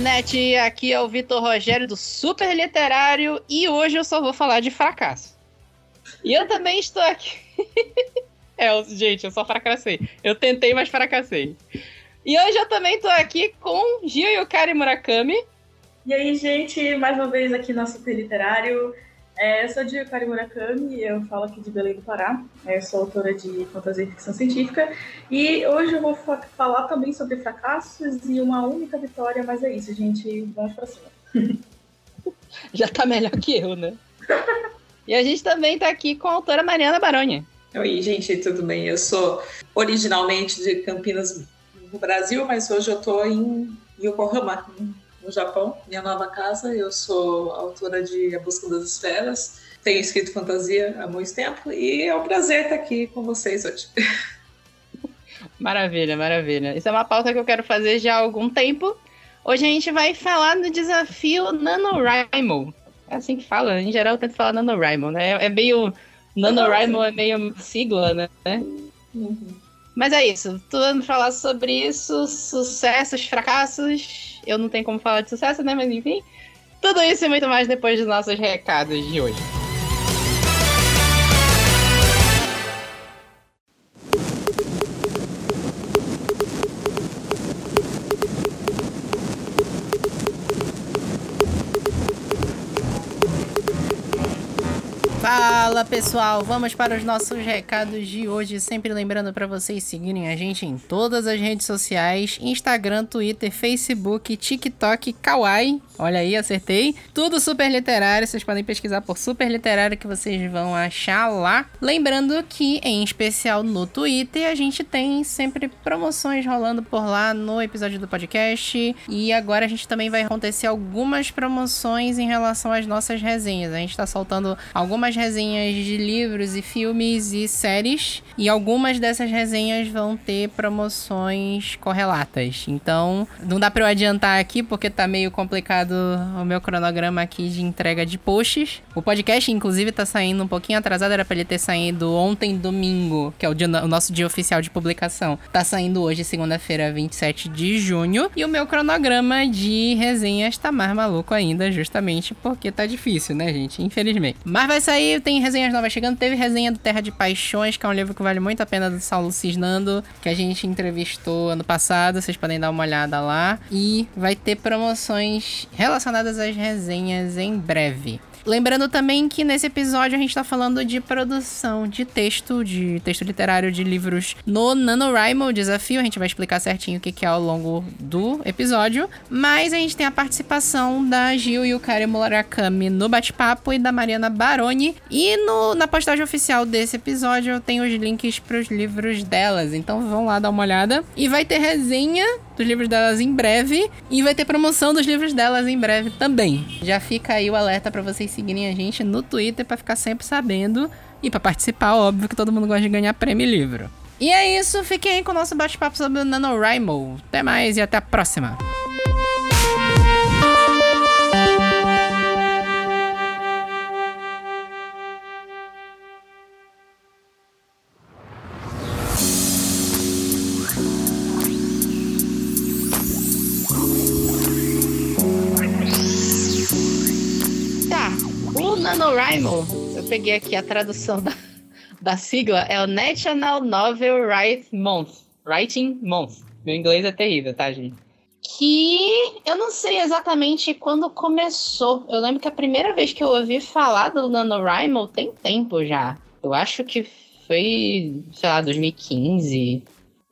internet, aqui é o Vitor Rogério do Super Literário e hoje eu só vou falar de fracasso. E eu também estou aqui. é, gente, eu só fracassei. Eu tentei, mas fracassei. E hoje eu também estou aqui com Gil Yukari Murakami. E aí, gente, mais uma vez aqui no Super Literário. É, eu sou de Yukari Murakami, eu falo aqui de Belém do Pará. É, eu sou autora de fantasia e ficção científica. E hoje eu vou fa falar também sobre fracassos e uma única vitória, mas é isso, gente. Vamos pra cima. Já tá melhor que eu, né? e a gente também tá aqui com a autora Mariana Baroni. Oi, gente, tudo bem? Eu sou originalmente de Campinas, no Brasil, mas hoje eu tô em Yokohama, no Japão, minha nova casa. Eu sou autora de A Busca das Esferas, tenho escrito fantasia há muito tempo e é um prazer estar aqui com vocês hoje. Maravilha, maravilha. Isso é uma pauta que eu quero fazer já há algum tempo. Hoje a gente vai falar do desafio NaNoWriMo. É assim que fala, em geral eu tento falar NaNoWriMo, né? É meio. NaNoWriMo é meio sigla, né? Uhum. Mas é isso, tudo falar sobre isso, sucessos, fracassos eu não tenho como falar de sucesso, né? Mas enfim. Tudo isso e muito mais depois dos nossos recados de hoje. Fala pessoal, vamos para os nossos recados de hoje. Sempre lembrando para vocês seguirem a gente em todas as redes sociais: Instagram, Twitter, Facebook, TikTok, Kawaii. Olha aí, acertei. Tudo super literário. Vocês podem pesquisar por super literário que vocês vão achar lá. Lembrando que, em especial no Twitter, a gente tem sempre promoções rolando por lá no episódio do podcast. E agora a gente também vai acontecer algumas promoções em relação às nossas resenhas. A gente tá soltando algumas resenhas de livros e filmes e séries. E algumas dessas resenhas vão ter promoções correlatas. Então, não dá para eu adiantar aqui porque tá meio complicado o meu cronograma aqui de entrega de posts. O podcast, inclusive, tá saindo um pouquinho atrasado. Era pra ele ter saído ontem, domingo, que é o, dia, o nosso dia oficial de publicação. Tá saindo hoje, segunda-feira, 27 de junho. E o meu cronograma de resenhas tá mais maluco ainda, justamente porque tá difícil, né, gente? Infelizmente. Mas vai sair tem resenhas novas chegando. Teve resenha do Terra de Paixões, que é um livro que vale muito a pena do Saulo Cisnando, que a gente entrevistou ano passado. Vocês podem dar uma olhada lá. E vai ter promoções relacionadas às resenhas em breve. Lembrando também que nesse episódio a gente tá falando de produção de texto, de texto literário de livros no NaNoWriMo Desafio. A gente vai explicar certinho o que é ao longo do episódio. Mas a gente tem a participação da Gil e o Kari Murakami no bate-papo e da Mariana Baroni. E no, na postagem oficial desse episódio eu tenho os links para os livros delas. Então vão lá dar uma olhada. E vai ter resenha dos livros delas em breve. E vai ter promoção dos livros delas em breve também. Já fica aí o alerta para vocês seguirem a gente no Twitter para ficar sempre sabendo. E para participar, óbvio que todo mundo gosta de ganhar prêmio livro. E é isso, fiquem aí com o nosso bate-papo sobre o NaNoWriMo. Até mais e até a próxima! Peguei aqui a tradução da, da sigla, é o National Novel Writing Month. Writing Month. Meu inglês é terrível, tá, gente? Que eu não sei exatamente quando começou. Eu lembro que a primeira vez que eu ouvi falar do NaNoWriMo tem tempo já. Eu acho que foi, sei lá, 2015.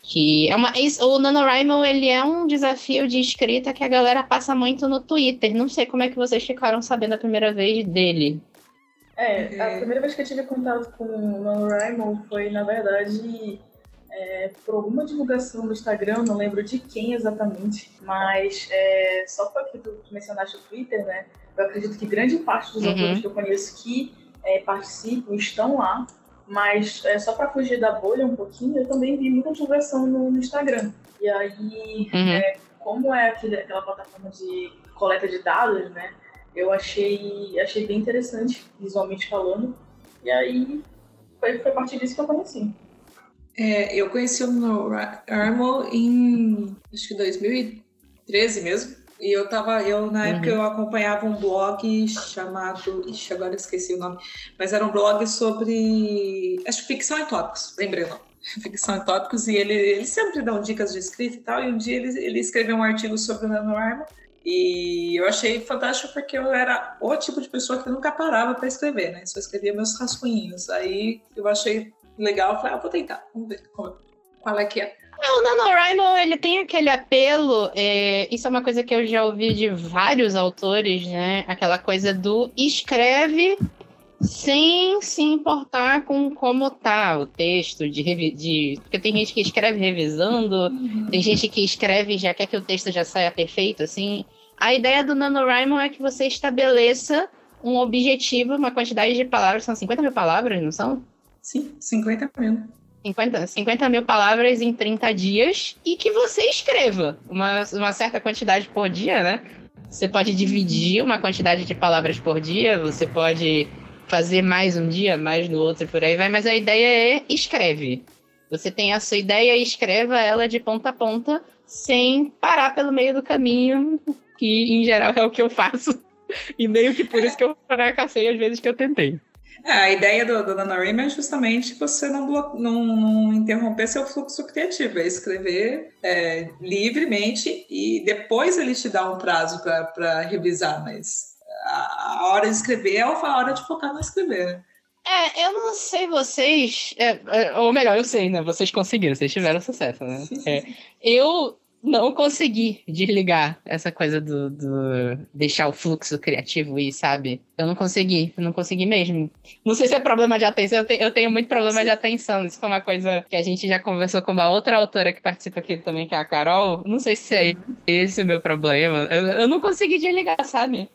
Que é uma, o NaNoWriMo, ele é um desafio de escrita que a galera passa muito no Twitter. Não sei como é que vocês ficaram sabendo a primeira vez dele. É, a primeira vez que eu tive contato com o NaNoWriMo foi, na verdade, é, por alguma divulgação no Instagram, não lembro de quem exatamente, mas é, só porque tu mencionaste o Twitter, né? Eu acredito que grande parte dos uhum. autores que eu conheço que é, participam estão lá. Mas é, só para fugir da bolha um pouquinho, eu também vi muita divulgação no, no Instagram. E aí, uhum. é, como é aquele, aquela plataforma de coleta de dados, né? Eu achei, achei bem interessante, visualmente falando. E aí, foi, foi a partir disso que eu conheci. É, eu conheci o No Armo em, acho que 2013 mesmo. E eu tava, eu na uhum. época eu acompanhava um blog chamado, ixi, agora esqueci o nome, mas era um blog sobre, acho ficção e tópicos, lembrei o nome. Ficção e tópicos, e ele, ele sempre dá dicas de escrita e tal, e um dia ele, ele escreveu um artigo sobre o NaNoWriMo, e eu achei fantástico porque eu era o tipo de pessoa que nunca parava para escrever, né? Só escrevia meus rascunhinhos. Aí eu achei legal, falei, ah, vou tentar, vamos ver qual é que é. É, o NaNoWriMo, ele tem aquele apelo, é, isso é uma coisa que eu já ouvi de vários autores, né? Aquela coisa do escreve sem se importar com como tá o texto, de, de porque tem gente que escreve revisando, uhum. tem gente que escreve e já quer que o texto já saia perfeito, assim. A ideia do NaNoWriMo é que você estabeleça um objetivo, uma quantidade de palavras, são 50 mil palavras, não são? Sim, 50 mil. 50, 50 mil palavras em 30 dias e que você escreva uma, uma certa quantidade por dia, né? Você pode dividir uma quantidade de palavras por dia, você pode fazer mais um dia, mais no outro, por aí vai, mas a ideia é escreve. Você tem a sua ideia e escreva ela de ponta a ponta, sem parar pelo meio do caminho, que em geral é o que eu faço. E meio que por isso que eu fracassei às vezes que eu tentei. É, a ideia do, do NaNoWriMo é justamente você não, não, não, interromper seu fluxo criativo, é escrever é, livremente e depois ele te dá um prazo para revisar, mas a, hora de escrever é a hora de focar no escrever. É, eu não sei vocês, é, é, ou melhor, eu sei, né? Vocês conseguiram, vocês tiveram sucesso, né? É. Eu não consegui desligar essa coisa do, do, deixar o fluxo criativo ir, sabe? Eu não consegui, eu não consegui mesmo. Não sei se é problema de atenção, eu, te, eu tenho muito problema Sim. de atenção. Isso foi uma coisa que a gente já conversou com uma outra autora que participa aqui também, que é a Carol. Não sei se é esse o meu problema. Eu, eu não consegui desligar, sabe?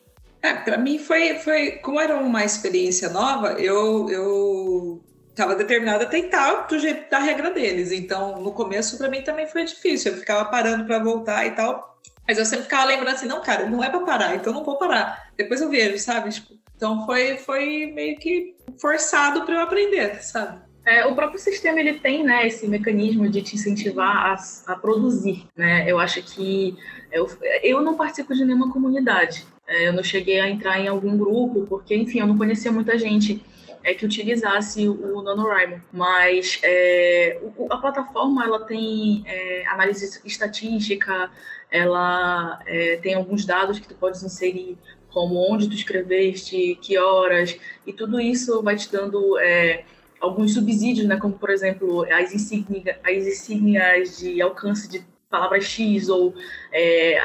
É, pra mim foi, foi, como era uma experiência nova, eu, eu estava determinada a tentar do jeito da regra deles. Então, no começo, para mim também foi difícil. Eu ficava parando para voltar e tal. Mas eu sempre ficava lembrando assim, não, cara, não é para parar, então não vou parar. Depois eu vejo, sabe? Tipo, então foi, foi meio que forçado para eu aprender, sabe? É, o próprio sistema ele tem né, esse mecanismo de te incentivar a, a produzir. Né? Eu acho que eu, eu não participo de nenhuma comunidade. É, eu não cheguei a entrar em algum grupo, porque, enfim, eu não conhecia muita gente é que utilizasse o NaNoWriMo. Mas é, a plataforma ela tem é, análise estatística, ela é, tem alguns dados que tu pode inserir, como onde tu escreveste, que horas, e tudo isso vai te dando é, alguns subsídios, né? Como, por exemplo, as insígnias, as insígnias de alcance de palavras X ou é,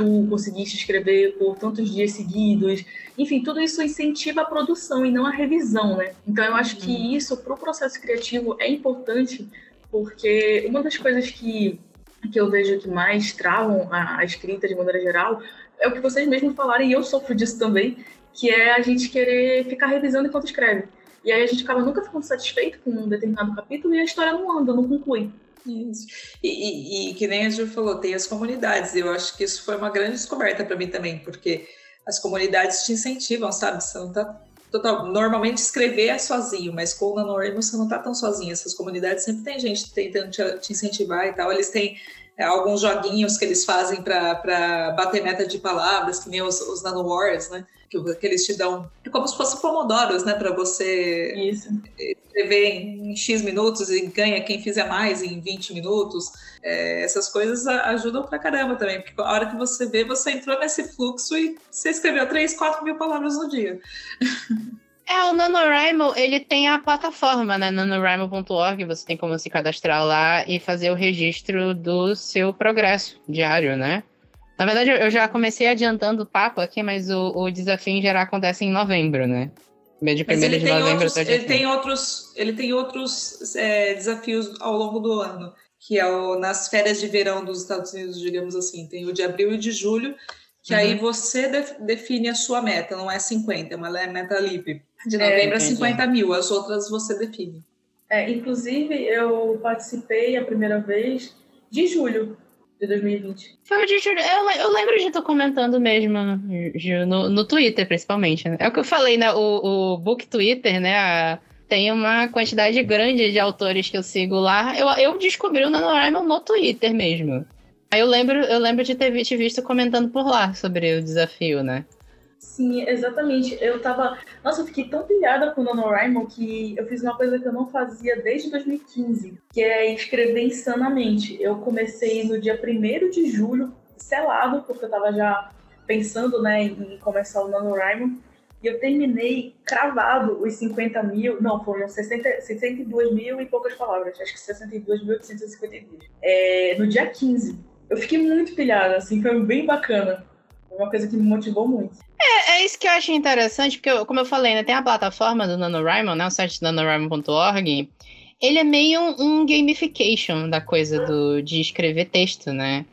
tu conseguiste escrever por tantos dias seguidos. Enfim, tudo isso incentiva a produção e não a revisão, né? Então eu acho que uhum. isso para o processo criativo é importante, porque uma das coisas que, que eu vejo que mais travam a, a escrita de maneira geral é o que vocês mesmos falaram, e eu sofro disso também, que é a gente querer ficar revisando enquanto escreve. E aí a gente acaba nunca ficando satisfeito com um determinado capítulo e a história não anda, não conclui. Isso. E, e, e, que nem a Ju falou, tem as comunidades. Eu acho que isso foi uma grande descoberta para mim também, porque as comunidades te incentivam, sabe? Você não tá total. Normalmente escrever é sozinho, mas com o NaNoWriMo você não tá tão sozinho. Essas comunidades sempre tem gente tentando te, te incentivar e tal. Eles têm é, alguns joguinhos que eles fazem para bater meta de palavras, que nem os, os né? Que, que, eles te dão. É como se fossem pomodoros, né? Para você Isso. escrever em X minutos e ganha quem fizer mais em 20 minutos. É, essas coisas ajudam pra caramba também, porque a hora que você vê, você entrou nesse fluxo e você escreveu 3, 4 mil palavras no dia. É, o NaNoWriMo, ele tem a plataforma, né? NaNoWriMo.org, você tem como se cadastrar lá e fazer o registro do seu progresso diário, né? Na verdade, eu já comecei adiantando o papo aqui, mas o, o desafio em geral acontece em novembro, né? De mas ele, de tem novembro outros, ele tem outros, ele tem outros é, desafios ao longo do ano, que é o, nas férias de verão dos Estados Unidos, digamos assim. Tem o de abril e de julho, que uhum. aí você def, define a sua meta, não é 50, mas é meta livre. De é, novembro é, a 50 mil, as outras você define. É, inclusive, eu participei a primeira vez de julho de 2020. Foi de julho. Eu, eu lembro de tu comentando mesmo, Gil, no, no Twitter, principalmente. Né? É o que eu falei, né? O, o Book Twitter, né? A, tem uma quantidade grande de autores que eu sigo lá. Eu, eu descobri o NaNoWriMo no Twitter mesmo. Aí eu lembro, eu lembro de ter te visto comentando por lá sobre o desafio, né? Sim, exatamente. Eu tava. Nossa, eu fiquei tão pilhada com o NaNoWriMo que eu fiz uma coisa que eu não fazia desde 2015, que é escrever insanamente. Eu comecei no dia 1 de julho, selado, porque eu tava já pensando né, em começar o NaNoWriMo. E eu terminei cravado os 50 mil, não, foram 60, 62 mil e poucas palavras, acho que 62.852, é, no dia 15. Eu fiquei muito pilhada, assim, foi bem bacana. Foi uma coisa que me motivou muito. É, é isso que eu acho interessante, porque, como eu falei, né, tem a plataforma do NaNoWriMo, né, o site NaNoWriMo.org, ele é meio um, um gamification da coisa do, de escrever texto, né?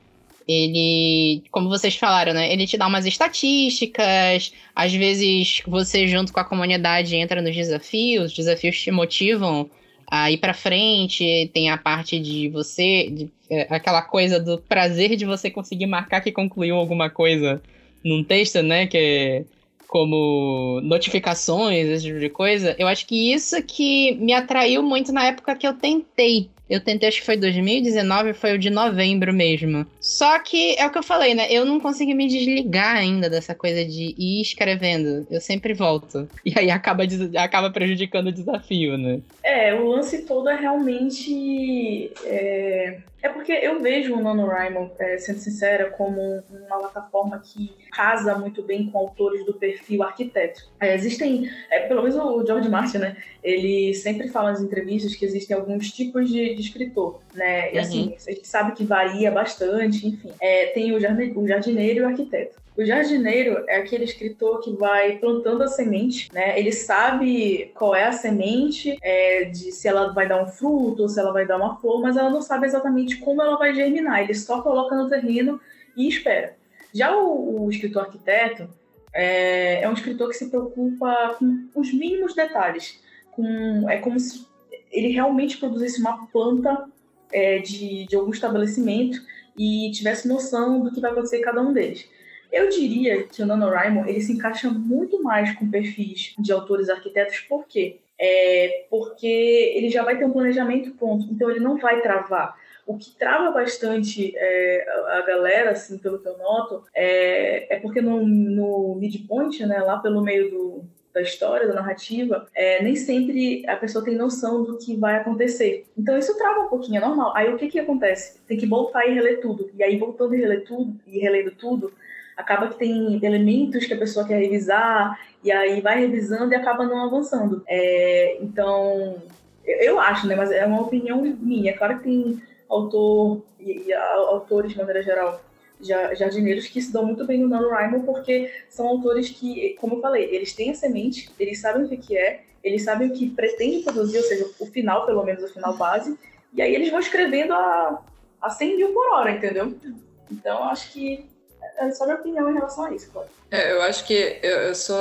ele, como vocês falaram, né? Ele te dá umas estatísticas, às vezes você junto com a comunidade entra nos desafios, os desafios te motivam a ir para frente, tem a parte de você, de, é, aquela coisa do prazer de você conseguir marcar que concluiu alguma coisa num texto, né? Que é como notificações, esse tipo de coisa. Eu acho que isso que me atraiu muito na época que eu tentei eu tentei, acho que foi 2019, foi o de novembro mesmo. Só que é o que eu falei, né? Eu não consegui me desligar ainda dessa coisa de ir escrevendo. Eu sempre volto. E aí acaba, acaba prejudicando o desafio, né? É, o lance todo é realmente. É é porque eu vejo o NaNoWriMo, é, sendo sincera, como uma plataforma que casa muito bem com autores do perfil arquiteto. É, existem, é, pelo menos o George Martin, né? Ele sempre fala nas entrevistas que existem alguns tipos de, de escritor, né? E assim, uhum. a gente sabe que varia bastante, enfim. É, tem o, jardineiro e o arquiteto. O jardineiro é aquele escritor que vai plantando a semente, né? Ele sabe qual é a semente, é, de se ela vai dar um fruto ou se ela vai dar uma flor, mas ela não sabe exatamente como ela vai germinar. Ele só coloca no terreno e espera. Já o, o escritor arquiteto é, é, um escritor que se preocupa com os mínimos detalhes. Com, é como se ele realmente produzisse uma planta é, de, de algum estabelecimento e tivesse noção do que vai acontecer em cada um deles. Eu diria que o NaNoWriMo ele se encaixa muito mais com perfis de autores arquitetos, por quê? É porque ele já vai ter um planejamento pronto, então ele não vai travar. O que trava bastante é, a galera, assim, pelo que eu noto, é, é porque no, no midpoint, né, lá pelo meio do, da história, da narrativa, é, nem sempre a pessoa tem noção do que vai acontecer. Então isso trava um pouquinho, é normal. Aí o que que acontece? Tem que voltar e reler tudo. E aí voltando e reler tudo, e relendo tudo, acaba que tem elementos que a pessoa quer revisar, e aí vai revisando e acaba não avançando. É, então, eu acho, né, mas é uma opinião minha. É claro que tem autor e, e autores, de maneira geral, jardineiros que se dão muito bem no NaNoWriMo porque são autores que, como eu falei, eles têm a semente, eles sabem o que é, eles sabem o que pretendem produzir, ou seja, o final, pelo menos o final base, e aí eles vão escrevendo a, a 100 mil por hora, entendeu? Então, acho que é só minha opinião em relação a isso, claro. É, eu acho que eu, eu sou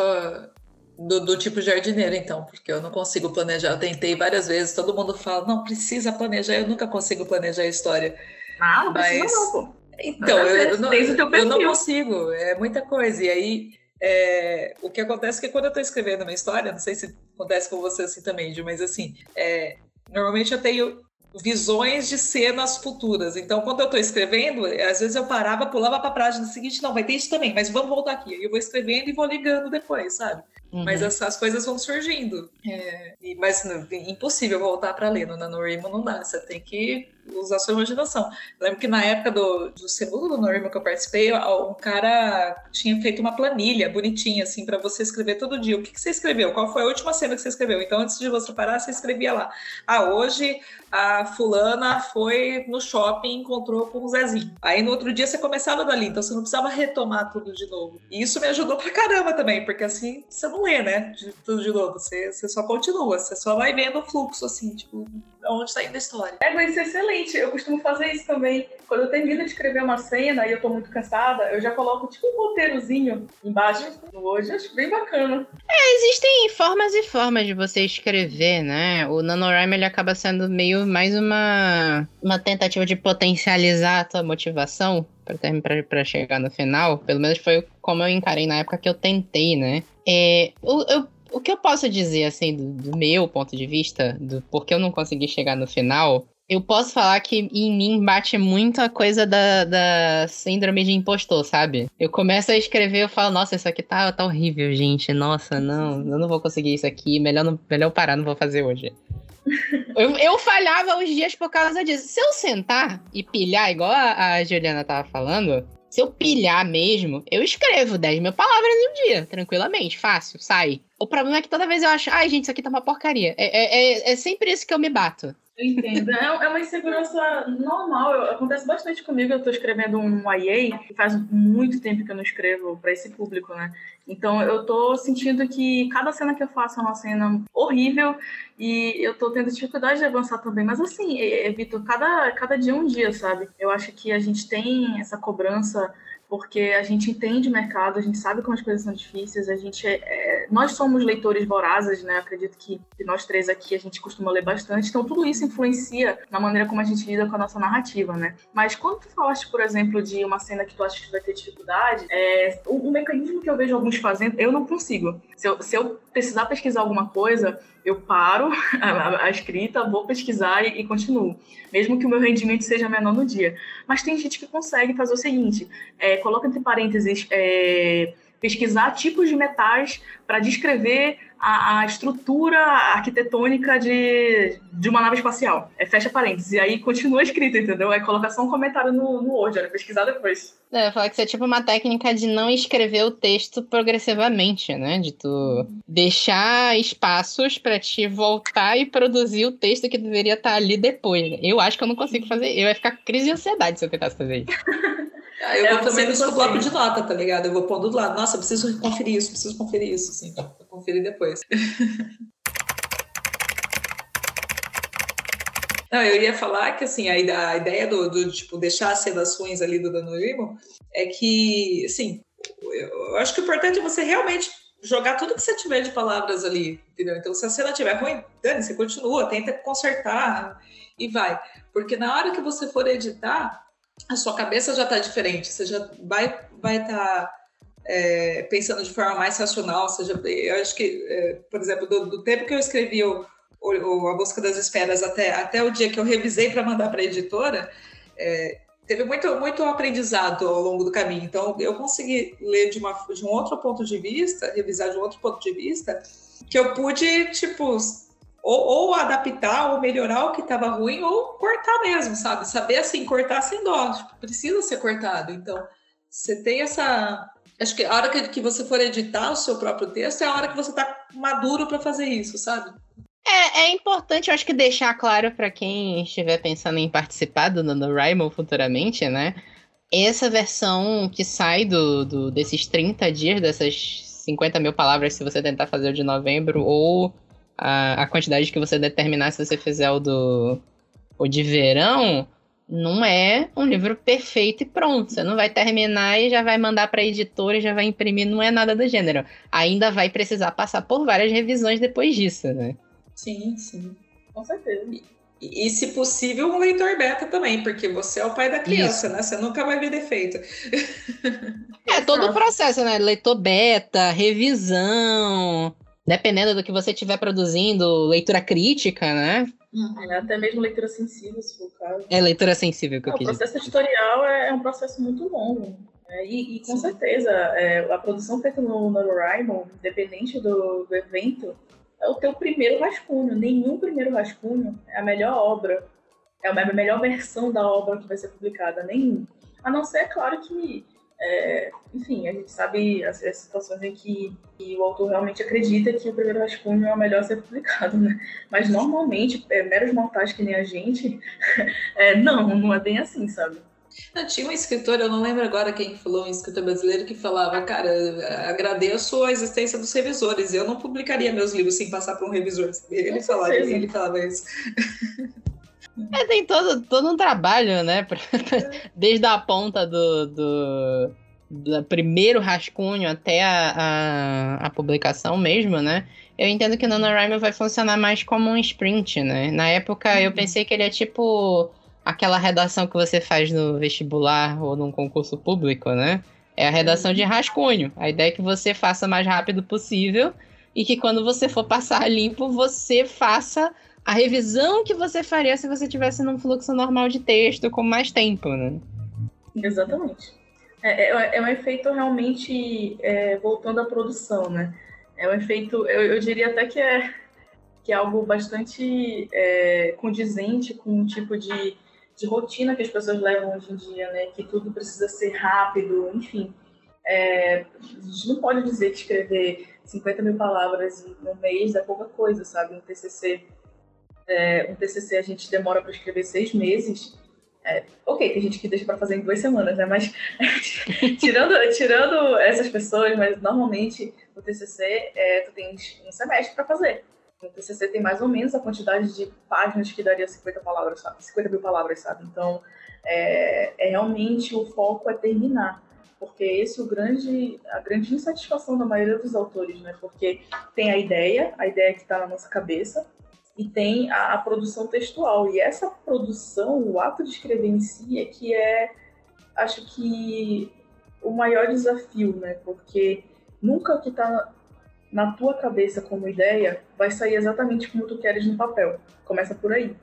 do, do, tipo jardineiro, então, porque eu não consigo planejar. Eu tentei várias vezes, todo mundo fala, não, precisa planejar, eu nunca consigo planejar a história. Ah, não Mas... precisa não, pô. Então, eu, eu, não, eu não consigo, é muita coisa. E aí, é, o que acontece é que quando eu estou escrevendo uma história, não sei se acontece com você assim também, Ju, mas assim, é, normalmente eu tenho visões de cenas futuras. Então, quando eu estou escrevendo, às vezes eu parava, pulava para a página seguinte, não, vai ter isso também, mas vamos voltar aqui. Eu vou escrevendo e vou ligando depois, sabe? Uhum. Mas as, coisas vão surgindo. É, e, mas impossível voltar para ler no NaNoWriMo, não dá. Você tem que usar sua imaginação. Lembro que na época do, do segundo NaNoWriMo que eu participei, um cara tinha feito uma planilha bonitinha, assim, para você escrever todo dia. O que, que você escreveu? Qual foi a última cena que você escreveu? Então, antes de você parar, você escrevia lá. Ah, hoje a fulana foi no shopping e encontrou com o Zezinho. Aí no outro dia você começava dali, então você não precisava retomar tudo de novo. E isso me ajudou pra caramba também, porque assim você não lê, né? De, tudo de novo. Você, você só continua, você só vai vendo o fluxo, assim, tipo, onde está indo a história. É, mas isso é excelente. Eu costumo fazer isso também. Quando eu termino de escrever uma cena e eu tô muito cansada, eu já coloco tipo um roteirozinho embaixo hoje. Acho bem bacana. É, existem formas e formas de você escrever, né? O NaNoWriMo ele acaba sendo meio mais uma, uma tentativa de potencializar a tua motivação para chegar no final. Pelo menos foi como eu encarei na época que eu tentei, né? É, eu, eu o que eu posso dizer, assim, do, do, meu ponto de vista, do porquê eu não consegui chegar no final, Eu posso falar que em mim bate muito a coisa da, da síndrome de impostor, sabe? Eu começo a escrever, eu falo, nossa, isso aqui tá, tá horrível, gente. Nossa, não, eu não vou conseguir isso aqui. Melhor, não, melhor parar, não vou fazer hoje. eu, eu falhava os dias por causa disso. Se eu sentar e pilhar, igual a, a Juliana tava falando, se eu pilhar mesmo, eu escrevo 10 mil palavras em um dia, tranquilamente, fácil, sai. O problema é que toda vez eu acho, ai, gente, isso aqui tá uma porcaria. É, é, é, é sempre isso que eu me bato. Eu entendo. É, é uma insegurança normal. Acontece bastante comigo. Eu estou escrevendo um YA, faz muito tempo que eu não escrevo para esse público, né? Então eu estou sentindo que cada cena que eu faço é uma cena horrível e eu estou tendo dificuldade de avançar também. Mas assim, evito cada, cada dia um dia, sabe? Eu acho que a gente tem essa cobrança porque a gente entende o mercado, a gente sabe como as coisas são difíceis, a gente é, é, nós somos leitores vorazes, né? Acredito que, nós três aqui a gente costuma ler bastante, então tudo isso influencia na maneira como a gente lida com a nossa narrativa, né? Mas quando tu falaste, por exemplo, de uma cena que tu acha que vai ter dificuldade, é, o, o mecanismo que eu vejo alguns fazendo, eu não consigo. Se eu, se eu precisar pesquisar alguma coisa, eu paro a, a escrita, vou pesquisar e, e, continuo, mesmo que o meu rendimento seja menor no dia. Mas tem gente que consegue fazer o seguinte: é, coloca entre parênteses, é, pesquisar tipos de metais para descrever a, a, estrutura arquitetônica de, de uma nave espacial. É fecha parênteses. E aí continua escrito, entendeu? É colocar só um comentário no, no Word, é pesquisar depois. É, falar que isso é tipo uma técnica de não escrever o texto progressivamente, né? De tu deixar espaços para te voltar e produzir o texto que deveria estar tá ali depois. Eu acho que eu não consigo fazer. Eu ia ficar crise de ansiedade se eu tentasse fazer isso. Ah, eu é, vou também no bloco de nota, tá ligado? Eu vou pondo do lado. Nossa, preciso conferir isso, preciso conferir isso, assim, pra conferir depois. Não, eu ia falar que assim, a, ideia do, do tipo, deixar as redações ali do Danurimo é que, assim, eu acho que o importante é você realmente jogar tudo que você tiver de palavras ali, entendeu? Então, se a cena estiver ruim, Dani, você continua, tenta consertar e vai. Porque na hora que você for editar, a sua cabeça já está diferente, você já vai vai estar tá, é, pensando de forma mais racional. Seja, eu acho que, é, por exemplo, do, do, tempo que eu escrevi o, o, A Busca das Esferas até, até o dia que eu revisei para mandar para a editora, é, teve muito, muito aprendizado ao longo do caminho. Então, eu consegui ler de, uma, de um outro ponto de vista, revisar de um outro ponto de vista, que eu pude, tipo, ou, ou, adaptar ou melhorar o que estava ruim ou cortar mesmo, sabe? Saber assim, cortar sem dó, tipo, precisa ser cortado. Então, você tem essa. Acho que a hora que, que você for editar o seu próprio texto é a hora que você está maduro para fazer isso, sabe? É, é importante, eu acho que deixar claro para quem estiver pensando em participar do NaNoWriMo futuramente, né? Essa versão que sai do, do, desses 30 dias, dessas 50 mil palavras, se você tentar fazer o de novembro, ou a, a quantidade que você determinar se você fizer o do o de verão, não é um livro perfeito e pronto. Você não vai terminar e já vai mandar para a editora e já vai imprimir, não é nada do gênero. Ainda vai precisar passar por várias revisões depois disso, né? Sim, sim. Com certeza. E, e, se possível, um leitor beta também, porque você é o pai da criança, Isso. né? Você nunca vai ver defeito. É todo o processo, né? Leitor beta, revisão, dependendo do que você estiver produzindo, leitura crítica, né? Uhum. É, até mesmo leitura sensível, se for o caso. É leitura sensível que é, eu quis O processo editorial é, é, um processo muito longo. É, e, e, com Sim. certeza, é, a produção feita no NaNoWriMo, independente do, do evento, é o teu primeiro rascunho. Nenhum primeiro rascunho é a melhor obra, é a melhor versão da obra que vai ser publicada. Nenhum. A não ser, é claro, que é, enfim, a gente sabe as, as situações em que, que, o autor realmente acredita que o primeiro rascunho é o melhor a ser publicado, né? Mas normalmente, é, meros mortais que nem a gente, é, não, não é bem assim, sabe? Não, tinha um escritor, eu não lembro agora quem falou, um escritor brasileiro que falava, cara, agradeço a existência dos revisores, eu não publicaria meus livros sem passar por um revisor. Ele, falava, ele falava isso. É, tem todo, todo um trabalho, né? Desde a ponta do, do, do primeiro rascunho até a, a, a, publicação mesmo, né? Eu entendo que o NaNoWriMo vai funcionar mais como um sprint, né? Na época uhum. eu pensei que ele é tipo aquela redação que você faz no vestibular ou num concurso público, né? É a redação de rascunho. A ideia é que você faça o mais rápido possível e que quando você for passar limpo, você faça a revisão que você faria se você tivesse num fluxo normal de texto com mais tempo, né? Exatamente. É, é, é um efeito realmente é, voltando à produção, né? É um efeito, eu, eu diria até que é, que é algo bastante é, condizente com o tipo de, de rotina que as pessoas levam hoje em dia, né? Que tudo precisa ser rápido, enfim. É, a gente não pode dizer que escrever 50 mil palavras um mês é pouca coisa, sabe? Um TCC, é, um TCC a gente demora para escrever seis meses. É, ok, tem gente que deixa para fazer em duas semanas, né? Mas tirando, tirando essas pessoas, mas normalmente o TCC é, tu tens um semestre para fazer. O TCC tem mais ou menos a quantidade de páginas que daria 50 palavras, sabe? 50 mil palavras, sabe? Então, é, é realmente o foco é terminar porque esse é o grande, a grande insatisfação da maioria dos autores, né? Porque tem a ideia, a ideia que está na nossa cabeça, e tem a, a, produção textual. E essa produção, o ato de escrever em si, é que é, acho que, o maior desafio, né? Porque nunca o que está na tua cabeça como ideia vai sair exatamente como tu queres no papel. Começa por aí.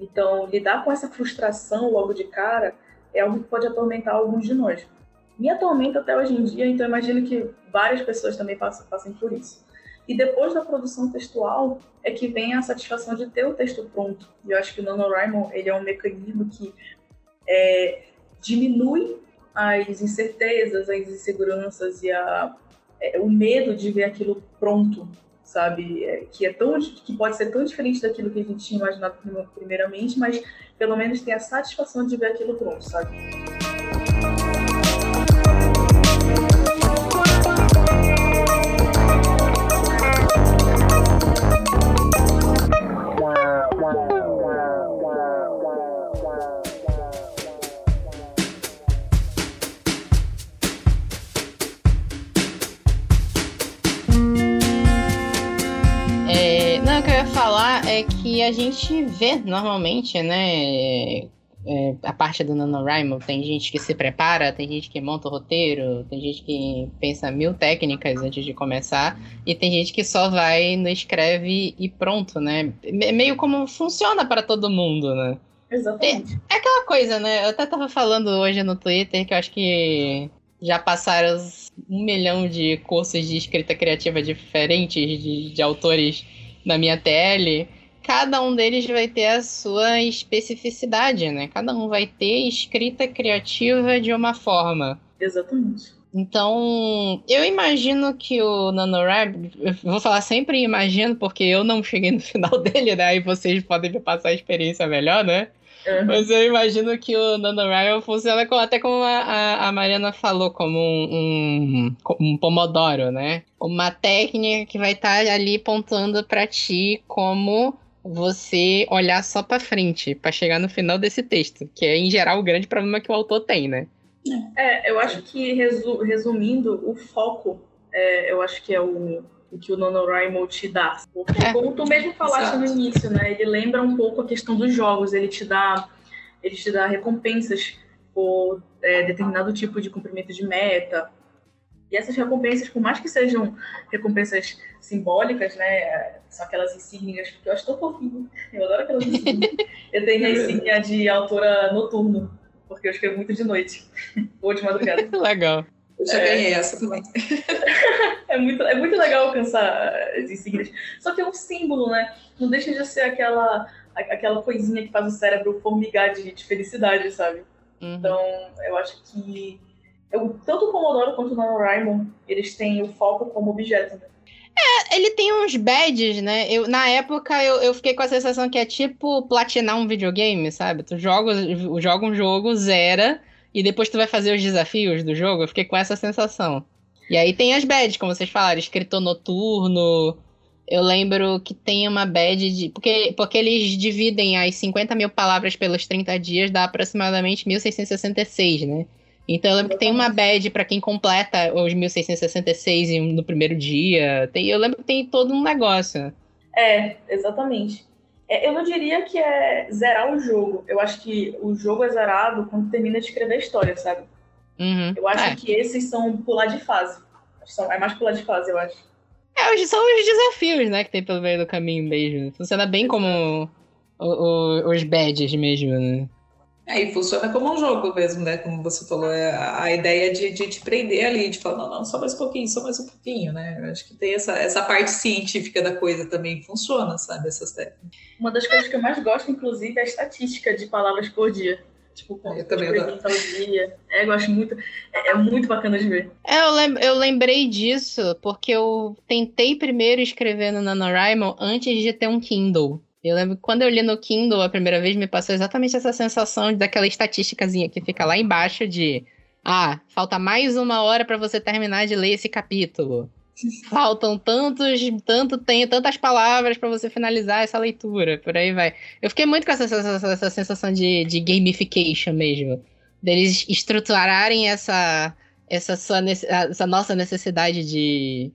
Então, lidar com essa frustração logo de cara é algo que pode atormentar alguns de nós me atormenta até hoje em dia, então imagino que várias pessoas também passem, passem por isso. E depois da produção textual é que vem a satisfação de ter o texto pronto. E eu acho que o NaNoWriMo ele é um mecanismo que é, diminui as incertezas, as inseguranças e a, é, o medo de ver aquilo pronto, sabe? É, que é tão que pode ser tão diferente daquilo que a gente tinha imaginado primeiramente, mas pelo menos tem a satisfação de ver aquilo pronto, sabe? É que a gente vê normalmente, né? É, a parte do NaNoWriMo, tem gente que se prepara, tem gente que monta o roteiro, tem gente que pensa mil técnicas antes de começar, e tem gente que só vai, no escreve e pronto, né? Meio como funciona para todo mundo, né? Exatamente. É, é, aquela coisa, né? Eu até tava falando hoje no Twitter que eu acho que já passaram um milhão de cursos de escrita criativa diferentes de, de autores na minha TL cada um deles vai ter a sua especificidade, né? Cada um vai ter escrita criativa de uma forma. Exatamente. Então, eu imagino que o eu vou falar sempre imagino, porque eu não cheguei no final dele, né? E vocês podem me passar a experiência melhor, né? Uhum. Mas eu imagino que o NaNoWriMo funciona como, até como a, a Mariana falou, como um, um, um pomodoro, né? Uma técnica que vai estar ali apontando para ti como você olhar só para frente, para chegar no final desse texto, que é em geral o grande problema que o autor tem, né? É, eu acho que resu resumindo, o foco, é, eu acho que é o, o que o NaNoWriMo te dá. Porque, é. como tu mesmo falaste Exato. no início, né? Ele lembra um pouco a questão dos jogos, ele te dá, ele te dá recompensas por é, determinado tipo de cumprimento de meta, e essas recompensas, por mais que sejam recompensas simbólicas, né, são aquelas insígnias, que eu acho tão fofinho, eu adoro aquelas insígnias. eu tenho a insígnia de autora noturno, porque eu escrevo muito de noite, ou de madrugada. Legal. Eu já ganhei é... essa também. é, muito, é muito legal alcançar as insígnias. Só que é um símbolo, né? Não deixa de ser aquela, aquela coisinha que faz o cérebro formigar de, de felicidade, sabe? Uhum. Então, eu acho que eu, tanto o Pomodoro quanto o NaNoWriMo, eles têm o foco como objeto. Né? É, ele tem uns badges, né? Eu, na época eu, eu fiquei com a sensação que é tipo platinar um videogame, sabe? Tu joga, joga um jogo, zera, e depois tu vai fazer os desafios do jogo. Eu fiquei com essa sensação. E aí tem as badges, como vocês falaram, escritor noturno. Eu lembro que tem uma badge de. Porque, porque eles dividem as 50 mil palavras pelos 30 dias, dá aproximadamente 1666, né? Então eu lembro que tem uma badge para quem completa os 1666 no primeiro dia. Tem, eu lembro que tem todo um negócio. É, exatamente. É, eu não diria que é zerar o jogo. Eu acho que o jogo é zerado quando termina de escrever a história, sabe? Uhum. Eu acho é. que esses são pular de fase. São, é mais pular de fase, eu acho. É, são os desafios, né, que tem pelo meio do caminho mesmo. Funciona bem como o, o, os badges mesmo, né? É, e funciona como um jogo mesmo, né? Como você falou, é a, ideia de, de te prender ali, de falar, não, não, só mais um pouquinho, só mais um pouquinho, né? Eu acho que tem essa, essa parte científica da coisa também funciona, sabe? Essas técnicas. Uma das coisas que eu mais gosto, inclusive, é a estatística de palavras por dia. Tipo, quanto eu também dia. É, eu acho muito. É, é, muito bacana de ver. É, eu, lem eu lembrei disso porque eu tentei primeiro escrever no NaNoWriMo antes de ter um Kindle. Eu lembro que quando eu li no Kindle a primeira vez, me passou exatamente essa sensação daquela estatísticazinha que fica lá embaixo de ah, falta mais uma hora para você terminar de ler esse capítulo. Faltam tantos, tanto tem tantas palavras para você finalizar essa leitura, por aí vai. Eu fiquei muito com essa, essa, essa sensação de, de gamification mesmo, deles estruturarem essa essa, sua, essa nossa necessidade de,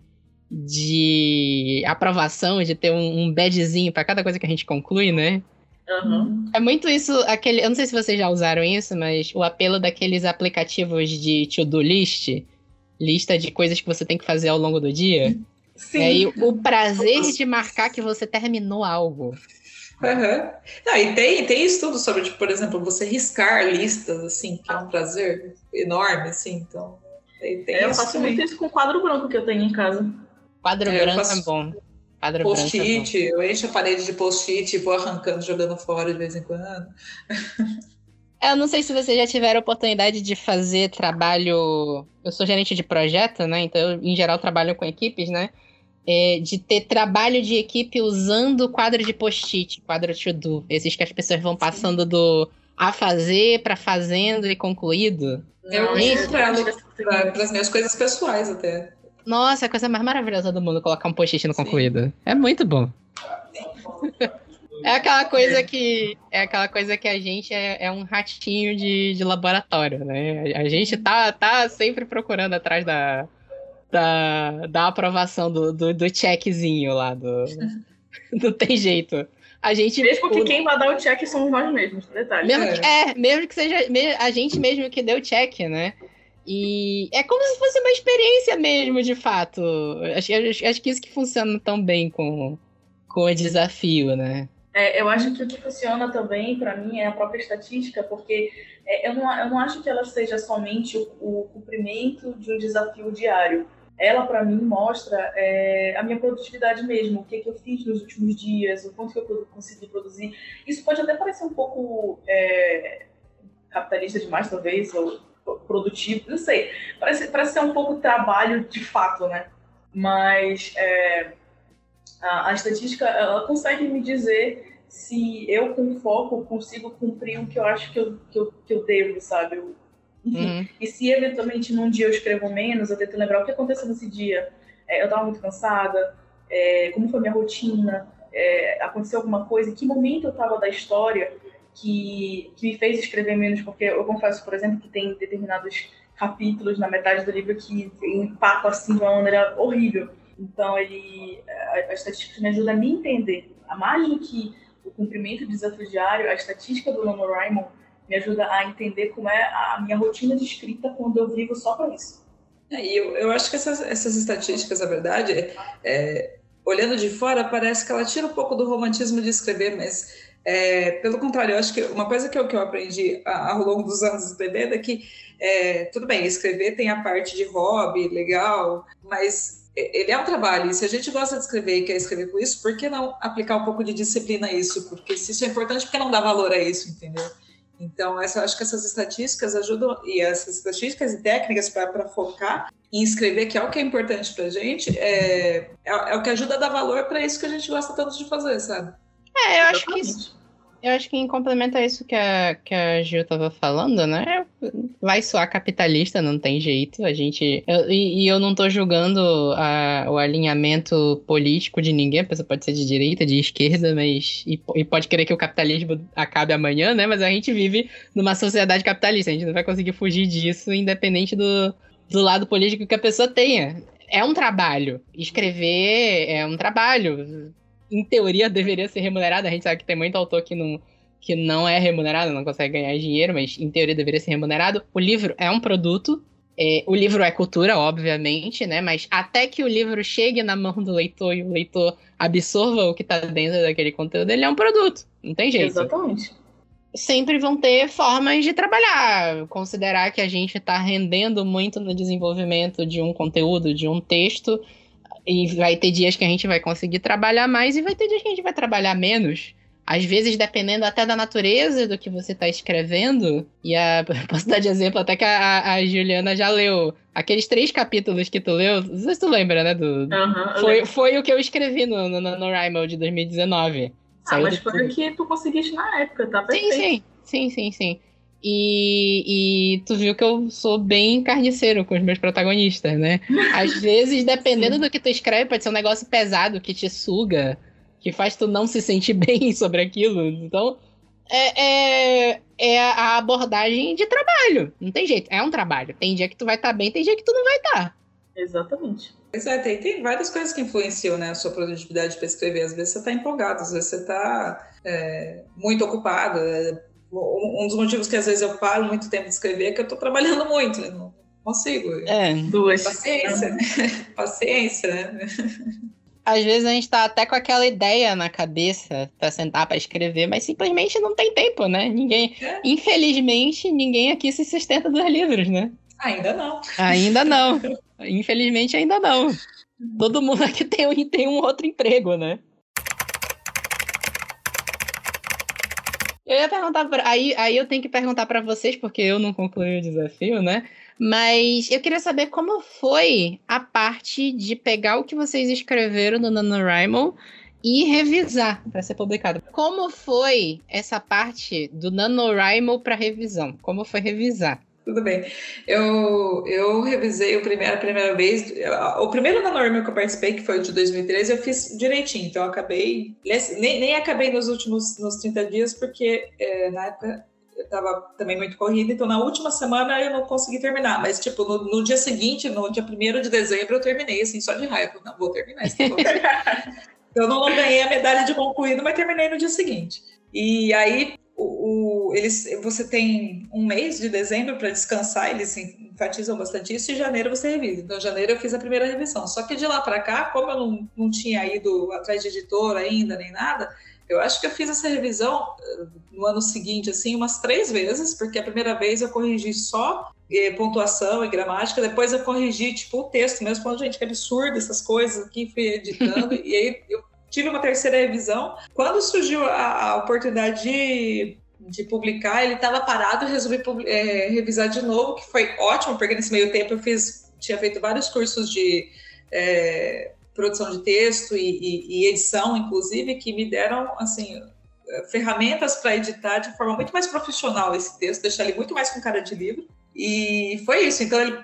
de aprovação, de ter um, um badgezinho para cada coisa que a gente conclui, né? Uhum. É muito isso, aquele. Eu não sei se vocês já usaram isso, mas o apelo daqueles aplicativos de to-do list, lista de coisas que você tem que fazer ao longo do dia. Sim. É, e o prazer de marcar que você terminou algo. Uhum. Não, e tem, tem estudo sobre, tipo, por exemplo, você riscar listas, assim, que é um prazer enorme, assim, então. Tem, tem é, eu faço muito isso com o quadro branco que eu tenho em casa. Quadro é, branco é bom. Post-it, é eu encho a parede de post-it e vou arrancando, jogando fora de vez em quando. Eu não sei se vocês já tiveram oportunidade de fazer trabalho. Eu sou gerente de projeto, né? Então, eu, em geral, trabalho com equipes, né? É, de ter trabalho de equipe usando quadro de post-it, quadro to-do. Esses que as pessoas vão passando do a fazer para fazendo e concluído. Eu uso para as minhas coisas pessoais até. Nossa, é a coisa mais maravilhosa do mundo colocar um post-it no concluído. É muito bom. É aquela coisa que é aquela coisa que a gente é, é um ratinho de, de laboratório, né? A, gente tá, tá sempre procurando atrás da, da, da aprovação do, do, do checkzinho lá. Do, não tem jeito. A gente, mesmo que o, quem vai dar o check somos nós mesmos, detalhe. Mesmo é. Que, é, mesmo que seja a gente mesmo que deu o check, né? E é como se fosse uma experiência mesmo, de fato. Acho, acho, acho que isso que funciona tão bem com, com o desafio, né? É, eu acho que o que funciona também, para mim, é a própria estatística, porque é, eu, não, eu não acho que ela seja somente o, o cumprimento de um desafio diário. Ela, para mim, mostra é, a minha produtividade mesmo, o que, que eu fiz nos últimos dias, o quanto que eu consegui produzir. Isso pode até parecer um pouco é, capitalista demais, talvez, ou produtivo, não sei. Parece, parece ser um pouco trabalho de fato, né? Mas é, a, a, estatística, ela consegue me dizer se eu, com foco, consigo cumprir o que eu acho que eu, que eu, que eu devo, sabe? Eu, enfim, uhum. e se eventualmente num dia eu escrevo menos, eu tento lembrar o que aconteceu nesse dia. É, eu estava muito cansada, é, como foi minha rotina, é, aconteceu alguma coisa, em que momento eu estava da história que, que me fez escrever menos, porque eu confesso, por exemplo, que tem determinados capítulos na metade do livro que impactam assim de uma maneira horrível. Então, ele, a, a estatística me ajuda a me entender. A mais do que o cumprimento do desafio diário, a estatística do NaNoWriMo me ajuda a entender como é a minha rotina de escrita quando eu vivo só para isso. É, e eu, eu acho que essas, essas estatísticas, na verdade, é, olhando de fora, parece que ela tira um pouco do romantismo de escrever, mas é, pelo contrário, eu acho que uma coisa que eu, que eu aprendi ao longo dos anos escrevendo é que, é, tudo bem, escrever tem a parte de hobby, legal, mas ele é um trabalho, e se a gente gosta de escrever e quer escrever com isso, por que não aplicar um pouco de disciplina a isso? Porque se isso é importante, por que não dar valor a isso, entendeu? Então, essa, acho que essas estatísticas ajudam, e essas estatísticas e técnicas para focar em escrever, que é o que é importante para a gente, é, é, é, o que ajuda a dar valor para isso que a gente gosta tanto de fazer, sabe? É, eu acho que isso, eu acho que em complemento a isso que a, que a Gil tava falando, né? Vai soar capitalista, não tem jeito. A gente. Eu, e, e, eu não tô julgando a, o alinhamento político de ninguém. A pessoa pode ser de direita, de esquerda, mas. E, e, pode querer que o capitalismo acabe amanhã, né? Mas a gente vive numa sociedade capitalista. A gente não vai conseguir fugir disso, independente do, do lado político que a pessoa tenha. É um trabalho. Escrever é um trabalho em teoria, deveria ser remunerada. A gente sabe que tem muito autor que não, que não é remunerado, não consegue ganhar dinheiro, mas em teoria deveria ser remunerado. O livro é um produto, É, o livro é cultura, obviamente, né? Mas até que o livro chegue na mão do leitor e o leitor absorva o que está dentro daquele conteúdo, ele é um produto. Não tem jeito. Exatamente. Sempre vão ter formas de trabalhar. Considerar que a gente está rendendo muito no desenvolvimento de um conteúdo, de um texto, e vai ter dias que a gente vai conseguir trabalhar mais e vai ter dias que a gente vai trabalhar menos às vezes dependendo até da natureza do que você está escrevendo, e a, posso dar de exemplo até que a, a, Juliana já leu aqueles três capítulos que tu leu, não sei se tu lembra, né? Do, foi, foi o que eu escrevi no, no, no Rimal de 2019. Ah, mas foi o que tu conseguiste na época, tá perfeito. Sim, sim, sim, sim, sim. E, e, tu viu que eu sou bem carniceiro com os meus protagonistas, né? Às vezes, dependendo do que tu escreve, pode ser um negócio pesado que te suga que faz tu não se sentir bem sobre aquilo. Então, é, é, é, a abordagem de trabalho. Não tem jeito. É um trabalho. Tem dia que tu vai estar tá bem, tem dia que tu não vai estar. Tá. Exatamente. Exato, tem, tem várias coisas que influenciam né, a sua produtividade para escrever. Às vezes você está empolgado, às vezes você está é, muito ocupado. É, um dos motivos que às vezes eu paro muito tempo de escrever é que eu estou trabalhando muito, né? não consigo. É, duas. Paciência, né? Paciência, né? às vezes a gente tá até com aquela ideia na cabeça para sentar para escrever, mas simplesmente não tem tempo, né? Ninguém, é. infelizmente, ninguém aqui se sustenta dos livros, né? Ainda não. Ainda não. Infelizmente ainda não. Todo mundo aqui tem, tem um outro emprego, né? Eu ia perguntar, pra, aí, aí eu tenho que perguntar para vocês, porque eu não concluí o desafio, né? Mas eu queria saber como foi a parte de pegar o que vocês escreveram no NaNoWriMo e revisar para ser publicado. Como foi essa parte do NaNoWriMo para revisão? Como foi revisar? Tudo bem. Eu, eu revisei o primeiro, a primeira vez. O primeiro NaNoWriMo que eu participei, que foi o de 2013, eu fiz direitinho. Então, eu acabei. Nem, nem acabei nos últimos nos 30 dias, porque é, na época eu estava também muito corrida, então na última semana eu não consegui terminar, mas tipo, no, no dia seguinte, no dia 1 de dezembro, eu terminei, assim, só de raiva. Não, vou terminar isso. eu não ganhei a medalha de concluído, mas terminei no dia seguinte. E aí, o, eles, você tem um mês de dezembro para descansar, eles enfatizam bastante isso, e em janeiro você revisa. Então, em janeiro eu fiz a primeira revisão. Só que de lá para cá, como eu não, não tinha ido atrás de editor ainda, nem nada, eu acho que eu fiz essa revisão eh, no ano seguinte, assim, umas três vezes, porque a primeira vez eu corrigi só eh, pontuação e gramática, depois eu corrigi, tipo, o texto mesmo, falando, gente, que absurdo essas coisas aqui, fui editando, e aí eu tive uma terceira revisão. Quando surgiu a, a oportunidade de, de, publicar, ele estava parado resolvi é, revisar de novo, que foi ótimo, porque nesse meio tempo eu fiz, tinha feito vários cursos de... É, produção de texto e, e, e edição, inclusive, que me deram assim ferramentas para editar de forma muito mais profissional esse texto, deixar ele muito mais com cara de livro. E foi isso. Então, ele,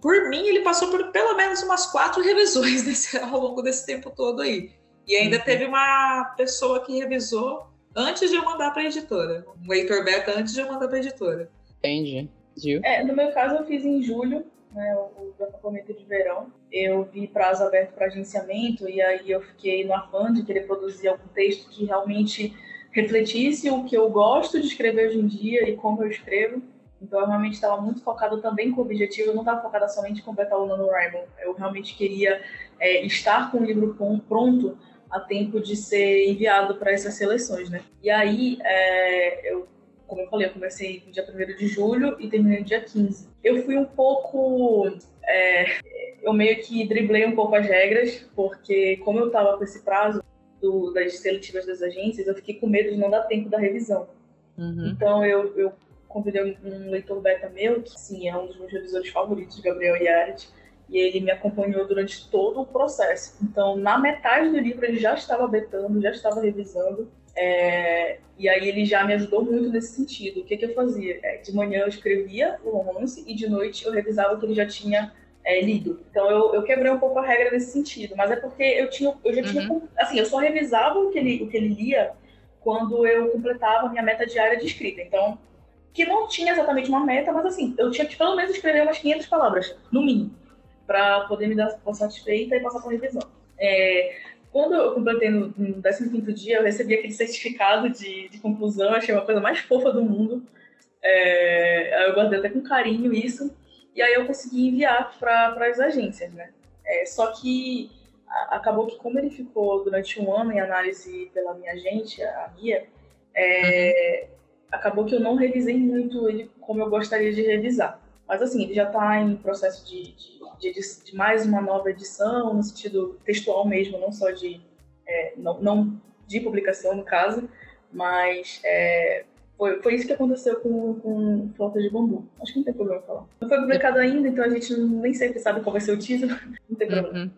por mim, ele passou por pelo menos umas quatro revisões desse, ao longo desse tempo todo aí. E ainda uhum. teve uma pessoa que revisou antes de eu mandar para a editora, um leitor beta antes de eu mandar para a editora. Entendi. Gil? É, no meu caso, eu fiz em julho né, o, o acampamento de verão. Eu vi prazo aberto para agenciamento e aí eu fiquei no afã de querer produzir algum texto que realmente refletisse o que eu gosto de escrever hoje em dia e como eu escrevo. Então eu realmente estava muito focado também com o objetivo, eu não estava focada somente em completar o NaNoWriMo, eu realmente queria é, estar com o livro pronto a tempo de ser enviado para essas seleções, né? E aí, é, eu como eu falei, eu comecei no dia 1 de julho e terminei no dia 15. Eu fui um pouco. É, eu meio que driblei um pouco as regras, porque como eu estava com esse prazo do, das seletivas das agências, eu fiquei com medo de não dar tempo da revisão. Uhum. Então eu, eu convidei um leitor beta meu, que sim, é um dos meus revisores favoritos, Gabriel Yared, e ele me acompanhou durante todo o processo. Então, na metade do livro, ele já estava betando, já estava revisando. É, e aí ele já me ajudou muito nesse sentido. O que, que eu fazia? É, de manhã eu escrevia o romance e de noite eu revisava o que ele já tinha é, lido. Então eu, eu, quebrei um pouco a regra nesse sentido, mas é porque eu tinha, eu já tinha, uhum. assim, eu só revisava o que ele, o que ele lia quando eu completava a minha meta diária de escrita. Então, que não tinha exatamente uma meta, mas assim, eu tinha que pelo menos escrever umas 500 palavras, no mínimo, para poder me dar por satisfeita e passar por revisão. É, quando eu completei no, no 15 dia, eu recebi aquele certificado de, de conclusão, achei uma coisa mais fofa do mundo. É, eu guardei até com carinho isso. E aí eu consegui enviar para as agências, né? É, só que a, acabou que como ele ficou durante um ano em análise pela minha agente, a Mia, é, uhum. acabou que eu não revisei muito ele como eu gostaria de revisar. Mas assim, ele já está em processo de, de, de, de, mais uma nova edição, no sentido textual mesmo, não só de. É, não, não, de publicação, no caso, mas é, foi, foi isso que aconteceu com, com Flauta de Bambu. Acho que não tem problema falar. Não foi publicado ainda, então a gente nem sempre sabe qual vai ser o título. Não tem problema. Uhum.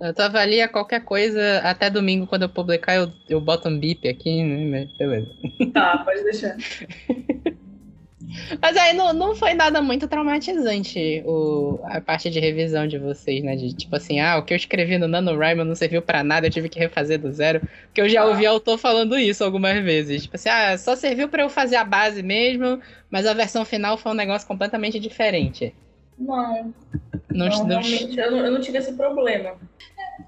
Eu tô avalia qualquer coisa, até domingo, quando eu publicar, eu, eu boto um bip aqui, né? Beleza. Tá, pode deixar. Mas aí não, não foi nada muito traumatizante o, a parte de revisão de vocês, né? De tipo assim, ah, o que eu escrevi no NaNoWriMo não serviu para nada, eu tive que refazer do zero. Porque eu já ouvi ah. autor falando isso algumas vezes. Tipo assim, ah, só serviu para eu fazer a base mesmo, mas a versão final foi um negócio completamente diferente. Não. Não, não eu não, eu não tive esse problema.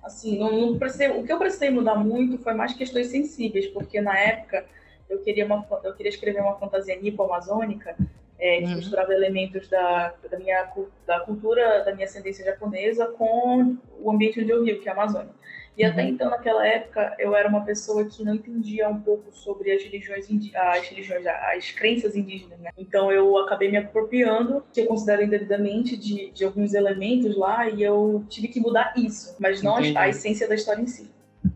Assim, não, não precisei, o que eu precisei mudar muito foi mais questões sensíveis, porque na época eu queria, uma, eu queria escrever uma fantasia nipo-amazônica é, que uhum. misturava elementos da, da minha da cultura, da minha ascendência japonesa com o ambiente onde eu vivo, que é a Amazônia. E até uhum. então, naquela época, eu era uma pessoa que não entendia um pouco sobre as religiões, as religiões, as crenças indígenas, né? Então eu acabei me apropriando, que eu considero indevidamente, de, de alguns elementos lá, e eu tive que mudar isso, mas não a, a essência da história em si.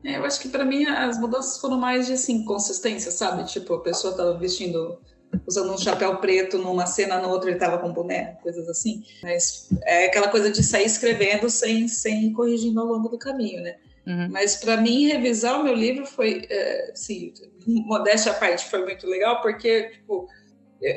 É, eu acho que para mim as mudanças foram mais de assim, consistência, sabe? Tipo, a pessoa tava vestindo, usando um chapéu preto numa cena, na outra ele tava com boné, coisas assim. Mas é aquela coisa de sair escrevendo sem, sem corrigindo ao longo do caminho, né? Uhum. Mas para mim, revisar o meu livro foi, é, assim, modéstia à parte, foi muito legal, porque, tipo,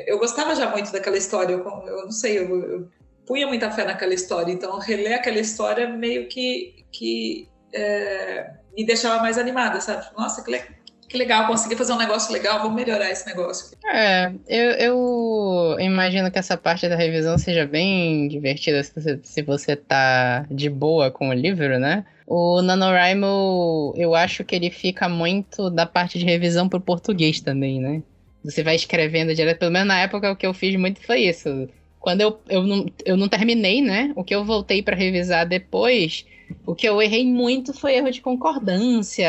eu gostava já muito daquela história, eu, eu não sei, eu, eu punha muita fé naquela história, então reler aquela história meio que, que é, me deixava mais animada, sabe? Nossa, que, le que legal, consegui fazer um negócio legal, vou melhorar esse negócio. É, eu, eu imagino que essa parte da revisão seja bem divertida se você, se você tá de boa com o livro, né? O NaNoWriMo, eu acho que ele fica muito da parte de revisão pro português também, né? Você vai escrevendo direto, pelo menos na época o que eu fiz muito foi isso. Quando eu, eu, não, eu não terminei, né? O que eu voltei para revisar depois o que eu errei muito foi erro de concordância,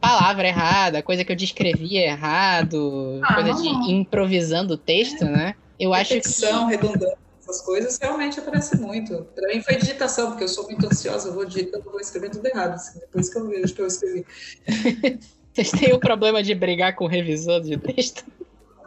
palavra errada, coisa que eu descrevia errado, ah, coisa de improvisando o texto, né? Eu Repetição, acho que. redundância, essas coisas realmente aparecem muito. Para mim foi digitação, porque eu sou muito ansiosa, eu vou digitando, eu vou escrevendo tudo errado, assim, depois que eu vejo que eu escrevi. Vocês têm o problema de brigar com o revisor de texto?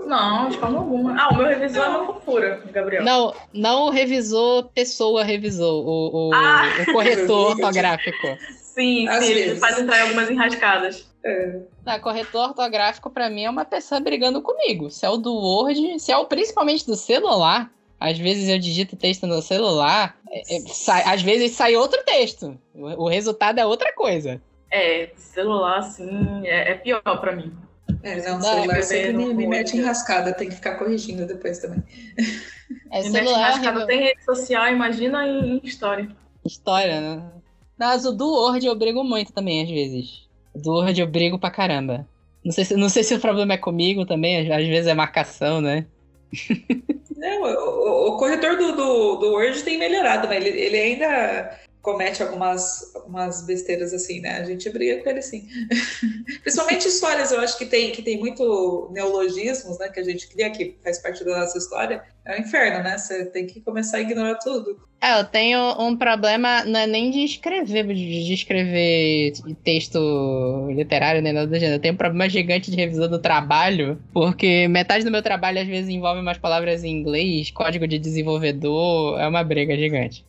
Não, de forma alguma. Ah, o meu revisor é uma fofura, Gabriel. Não, não o revisor, pessoa revisor, o, o, ah, o corretor ortográfico. Sim, sim, ele faz entrar em algumas enrascadas. É. Tá, corretor ortográfico para mim é uma pessoa brigando comigo. Se é o do Word, se é o principalmente do celular, às vezes eu digito texto no celular, é, é, sai, às vezes sai outro texto. O, o, resultado é outra coisa. É, celular, assim, é, é pior para mim. É, não, o celular sempre me, me mete enrascada, tem que ficar corrigindo depois também. É, me celular, enrascada, tem rede social, imagina em, em história. História, né? Mas o do Word eu brigo muito também, às vezes. Do Word eu brigo pra caramba. Não sei se, não sei se o problema é comigo também, às vezes é marcação, né? Não, o, o, corretor do, do, do, Word tem melhorado, mas ele, ele ainda comete algumas, algumas besteiras assim, né? A gente briga com ele sim. Principalmente histórias, eu acho que tem, que tem muito neologismos, né? Que a gente cria, que faz parte da nossa história. É um inferno, né? Você tem que começar a ignorar tudo. É, eu tenho um problema, não é nem de escrever, de escrever texto literário, nem nada do gênero. Eu tenho um problema gigante de revisão do trabalho, porque metade do meu trabalho às vezes envolve umas palavras em inglês, código de desenvolvedor, é uma briga gigante.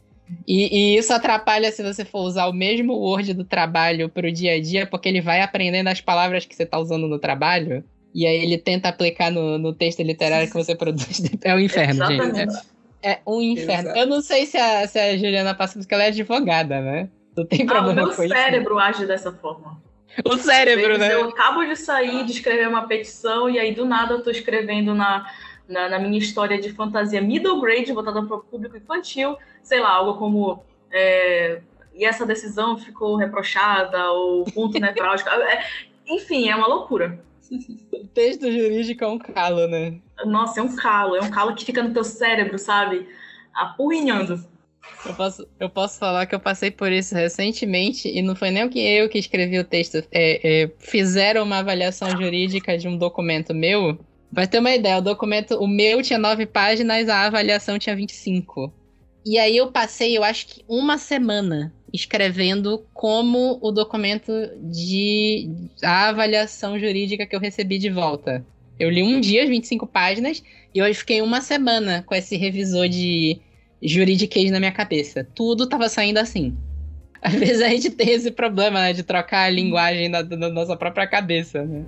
E, e, isso atrapalha se você for usar o mesmo Word do trabalho para o dia a dia, porque ele vai aprendendo as palavras que você está usando no trabalho, e aí ele tenta aplicar no, no texto literário que você produz. É um inferno, Exatamente. gente. É, é um inferno. Exato. Eu não sei se a, se a Juliana passa porque ela é advogada, né? Não tem problema ah, isso. O meu cérebro age dessa forma. O cérebro, né? Eu acabo de sair de escrever uma petição e aí do nada eu tô escrevendo na na, na, minha história de fantasia middle grade, voltada para o público infantil, sei lá, algo como. É, e essa decisão ficou reprochada, ou ponto nevrálgico. É, enfim, é uma loucura. O texto jurídico é um calo, né? Nossa, é um calo, é um calo que fica no teu cérebro, sabe? apurrinhando. Eu posso, eu posso falar que eu passei por isso recentemente e não foi nem o que eu que escrevi o texto. É, é, fizeram uma avaliação jurídica de um documento meu. Vai ter uma ideia, o documento, o meu tinha nove páginas, a avaliação tinha 25. E aí eu passei, eu acho que uma semana escrevendo como o documento de a avaliação jurídica que eu recebi de volta. Eu li um dia as 25 páginas e eu fiquei uma semana com esse revisor de juridiquês na minha cabeça. Tudo tava saindo assim. Às vezes a gente tem esse problema, né, de trocar a linguagem da nossa própria cabeça, né?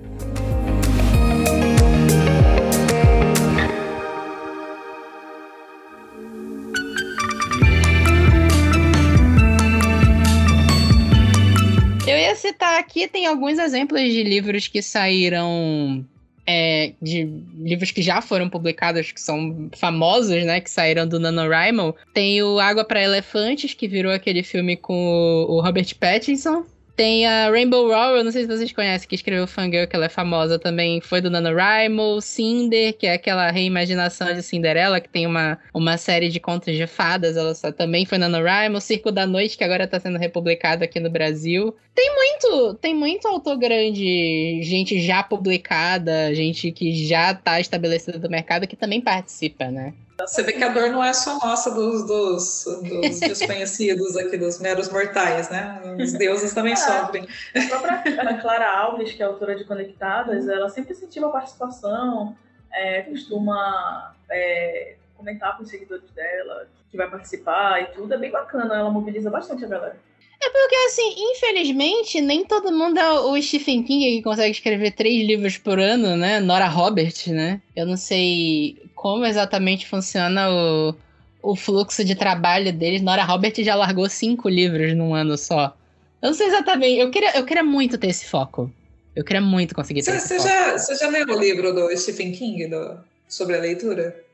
Citar aqui, tem alguns exemplos de livros que saíram é, de livros que já foram publicados, que são famosos, né? Que saíram do NaNoWriMo. Tem o Água para Elefantes, que virou aquele filme com o Robert Pattinson. Tem a Rainbow Rowell, não sei se vocês conhecem, que escreveu Fangirl, que ela é famosa também, foi do NaNoWriMo. Cinder, que é aquela reimaginação de Cinderela, que tem uma, uma série de contos de fadas, ela só, também foi NaNoWriMo. Circo da Noite, que agora está sendo republicado aqui no Brasil. Tem muito, tem muito autor grande, gente já publicada, gente que já está estabelecida no mercado, que também participa, né? Você vê que a dor não é só nossa dos, dos, dos desconhecidos aqui, dos meros mortais, né? Os deuses também é. sofrem. A própria Clara Alves, que é autora de Conectadas, ela sempre incentiva a participação, é, costuma é, comentar com os seguidores dela, que vai participar e tudo. É bem bacana, ela mobiliza bastante a galera. É porque, assim, infelizmente, nem todo mundo é o Stephen King que consegue escrever três livros por ano, né? Nora Roberts, né? Eu não sei como exatamente funciona o, o fluxo de trabalho deles. Nora Roberts já largou cinco livros num ano só. Eu não sei exatamente. Eu queria, eu queria muito ter esse foco. Eu queria muito conseguir ter você, esse você foco. Já, você já leu o livro do Stephen King do, sobre a leitura?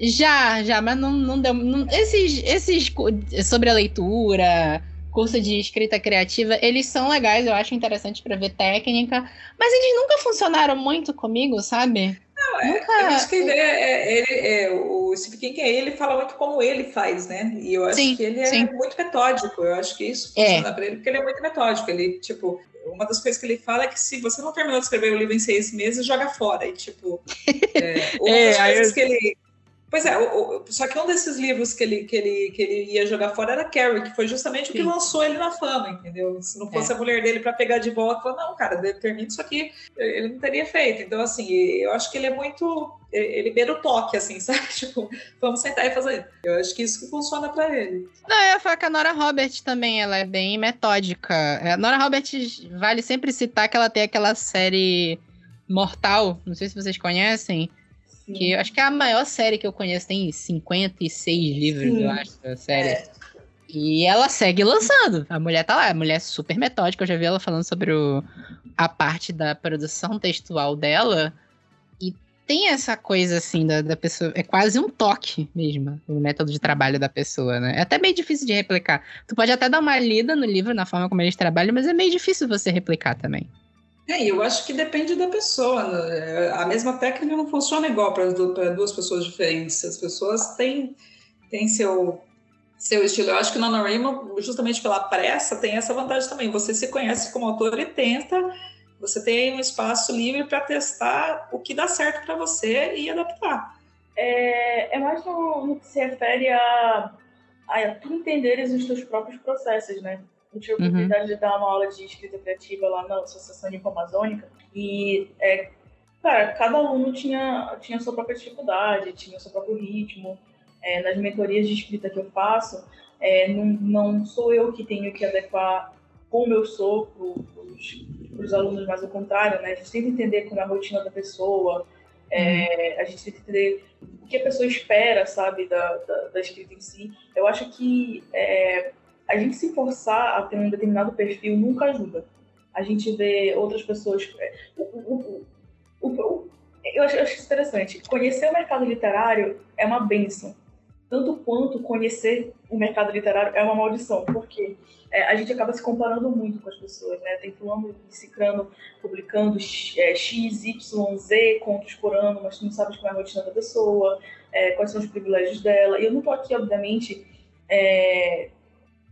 Já, já, mas não, não deu. Não, esses, esses sobre a leitura curso de escrita criativa, eles são legais, eu acho interessante para ver técnica, mas eles nunca funcionaram muito comigo, sabe? Não, é, nunca... eu acho que ele é, ele, é, o Stephen King, ele fala muito como ele faz, né? E eu acho sim, que ele é sim. muito metódico, eu acho que isso é. funciona é. para ele, porque ele é muito metódico, ele, tipo, uma das coisas que ele fala é que se você não terminou de escrever o livro em seis meses, joga fora. E, tipo, é, uma é, das coisas eu... que ele Pois é, o, o, só que um desses livros que ele, que, ele, que ele ia jogar fora era Carrie, que foi justamente Sim. o que lançou ele na fama, entendeu? Se não fosse é. a mulher dele para pegar de volta, falou, não, cara, termina isso aqui, ele não teria feito. Então, assim, eu acho que ele é muito. Ele beira o toque, assim, sabe? Tipo, vamos sentar e fazer. Eu acho que isso que funciona para ele. Não, ia falar que a Nora Roberts também, ela é bem metódica. É, a Nora Roberts vale sempre citar que ela tem aquela série Mortal, não sei se vocês conhecem que eu acho que é a maior série que eu conheço, tem 56 livros, Sim. eu acho, a série. É. E ela segue lançando. A mulher tá lá, a mulher é super metódica. Eu já vi ela falando sobre o, a parte da produção textual dela. E tem essa coisa assim da, da pessoa. É quase um toque mesmo, o método de trabalho da pessoa, né? É até meio difícil de replicar. Tu pode até dar uma lida no livro, na forma como eles trabalham, mas é meio difícil você replicar também. É, eu acho que depende da pessoa. Né? A mesma técnica não funciona igual para duas pessoas diferentes. As pessoas têm, têm seu, seu estilo. Eu acho que o NaNoWriMo, justamente pela pressa, tem essa vantagem também. Você se conhece como autor e tenta, você tem um espaço livre para testar o que dá certo para você e adaptar. É, é mais no, no, que se refere a, a tu entenderes os teus próprios processos, né? Eu tive a uhum. oportunidade uhum. de dar uma aula de escrita criativa lá na Associação de Amazônica e, é, cara, cada aluno tinha, tinha sua própria dificuldade, tinha seu próprio ritmo. É, nas mentorias de escrita que eu faço, é, não, não sou eu que tenho que adequar como eu sou para os alunos, mas o contrário, né? A gente tem que entender como é a rotina da pessoa, é, uhum. a gente tem que entender o que a pessoa espera, sabe, da, da, da escrita em si. Eu acho que é, a gente se forçar a ter um determinado perfil nunca ajuda. A gente vê outras pessoas. É, o, o, eu acho, eu acho interessante. Conhecer o mercado literário é uma benção. Tanto quanto conhecer o mercado literário é uma maldição. Porque é, a gente acaba se comparando muito com as pessoas, né? Tem fulano e cicrano publicando é, X, Y, Z contos por ano, mas tu não sabes como é a rotina da pessoa. é, quais são os privilégios dela. E eu não estou aqui, obviamente, é,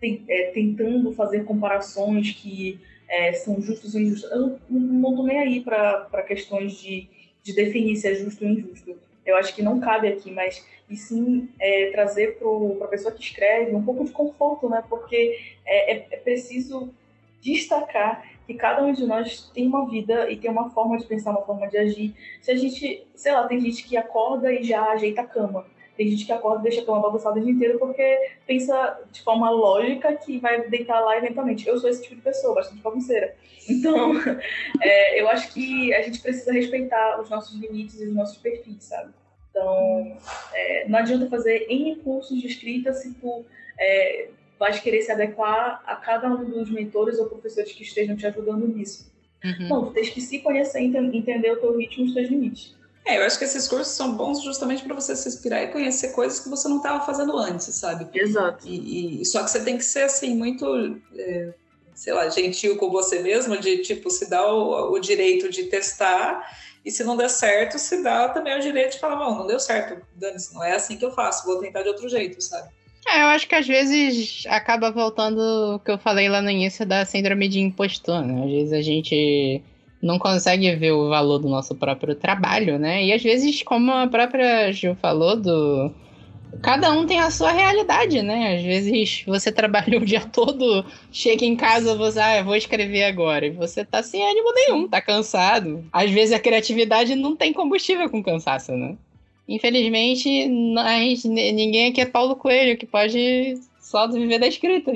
tem, é, tentando fazer comparações que é, são justas ou injustas. Eu não estou nem aí para questões de, de definir se é justo ou injusto. Eu acho que não cabe aqui, mas e sim é, trazer para a pessoa que escreve um pouco de conforto, né? Porque é, é, é preciso destacar que cada um de nós tem uma vida e tem uma forma de pensar, uma forma de agir. Se a gente, sei lá, tem gente que acorda e já ajeita a cama. Tem gente que acorda e deixa a cama bagunçada o dia inteiro porque pensa de forma lógica que vai deitar lá eventualmente. Eu sou esse tipo de pessoa, bastante bagunceira. Então, é, eu acho que a gente precisa respeitar os nossos limites e os nossos perfis, sabe? Então, é, não adianta fazer N cursos de escrita se tu é, vais querer se adequar a cada um dos mentores ou professores que estejam te ajudando nisso. Uhum. Não, tu tens que se conhecer, entender o teu ritmo e os teus limites. É, eu acho que esses cursos são bons justamente para você se inspirar e conhecer coisas que você não estava fazendo antes, sabe? Exato. E, e, só que você tem que ser assim muito, é, sei lá, gentil com você mesmo, de tipo se dar o, o, direito de testar e se não der certo, se dá também o direito de falar, não, não deu certo, dane não é assim que eu faço, vou tentar de outro jeito, sabe? É, eu acho que às vezes acaba voltando o que eu falei lá no início da síndrome de impostor, né? Às vezes a gente não consegue ver o valor do nosso próprio trabalho, né? E às vezes, como a própria Gil falou, do cada um tem a sua realidade, né? Às vezes você trabalha o dia todo, chega em casa, você, ah, eu vou escrever agora, e você tá sem ânimo nenhum, tá cansado. Às vezes a criatividade não tem combustível com cansaço, né? Infelizmente, nós, ninguém aqui é Paulo Coelho, que pode só viver da escrita.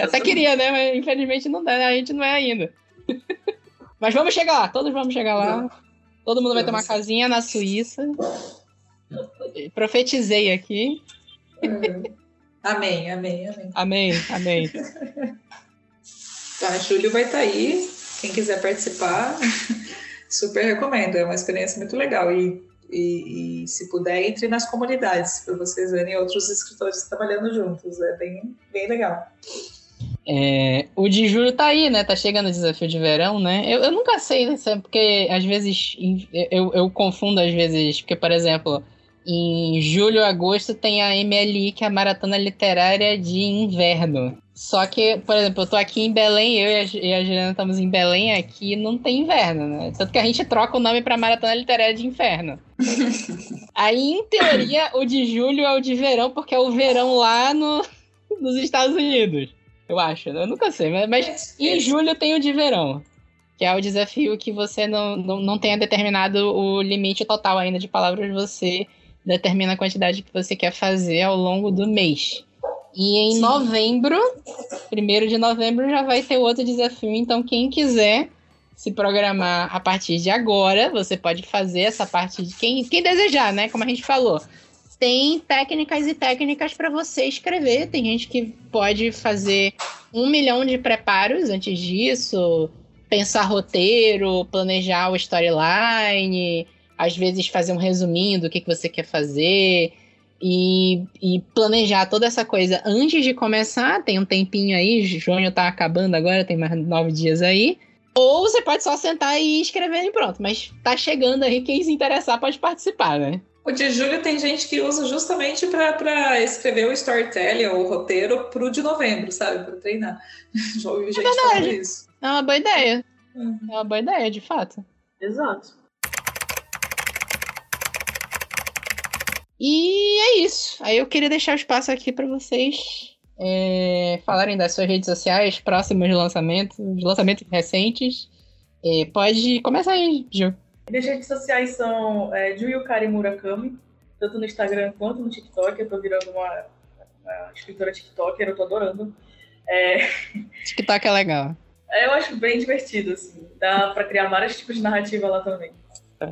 Até queria, né? Mas infelizmente não dá, a gente não é ainda. Mas vamos chegar lá, todos vamos chegar lá. Todo mundo vai ter uma casinha na Suíça. Profetizei aqui. Amém, amém, amém. Amém, amém. Tá, Júlio vai estar tá aí. Quem quiser participar, super recomendo. É uma experiência muito legal. E e, e, se puder, entre nas comunidades, para vocês verem outros escritores trabalhando juntos. É bem, bem legal. É, o de julho tá aí, né? Tá chegando o desafio de verão, né? Eu, eu nunca sei, né? Porque às vezes eu, eu confundo, às vezes, porque, por exemplo, em julho, agosto tem a MLI, que é a Maratona Literária de Inverno. Só que, por exemplo, eu tô aqui em Belém, eu e a, Juliana estamos em Belém aqui, não tem inverno, né? Tanto que a gente troca o nome pra Maratona Literária de Inferno. Aí, em teoria, o de julho é o de verão, porque é o verão lá no, nos Estados Unidos. Eu acho, né? Eu nunca sei, mas, mas em julho tem o de verão. Que é o desafio que você não, não, não tenha determinado o limite total ainda de palavras, você determina a quantidade que você quer fazer ao longo do mês. E em Sim. novembro, primeiro de novembro, já vai ter outro desafio. Então, quem quiser se programar a partir de agora, você pode fazer essa parte de quem, quem desejar, né? Como a gente falou. Tem técnicas e técnicas para você escrever. Tem gente que pode fazer um milhão de preparos antes disso, pensar roteiro, planejar o storyline, às vezes fazer um resuminho do que, que você quer fazer e, e, planejar toda essa coisa antes de começar. Tem um tempinho aí, junho tá acabando agora, tem mais nove dias aí. Ou você pode só sentar e escrever e pronto. Mas tá chegando aí, quem se interessar pode participar, né? O de julho tem gente que usa justamente para escrever o storytelling ou o roteiro pro de novembro, sabe? Para treinar. Já ouvi é gente é falando isso. É uma boa ideia. Uhum. É uma boa ideia, de fato. Exato. E é isso. Aí eu queria deixar o espaço aqui para vocês é, falarem das suas redes sociais, próximos lançamentos, lançamentos recentes. É, pode começar aí, Gil. Minhas redes sociais são é, Juyukari Murakami, tanto no Instagram quanto no TikTok. Eu tô virando uma, uma escritora TikToker, eu tô adorando. É... TikTok é legal. É, eu acho bem divertido, assim. Dá pra criar vários tipos de narrativa lá também.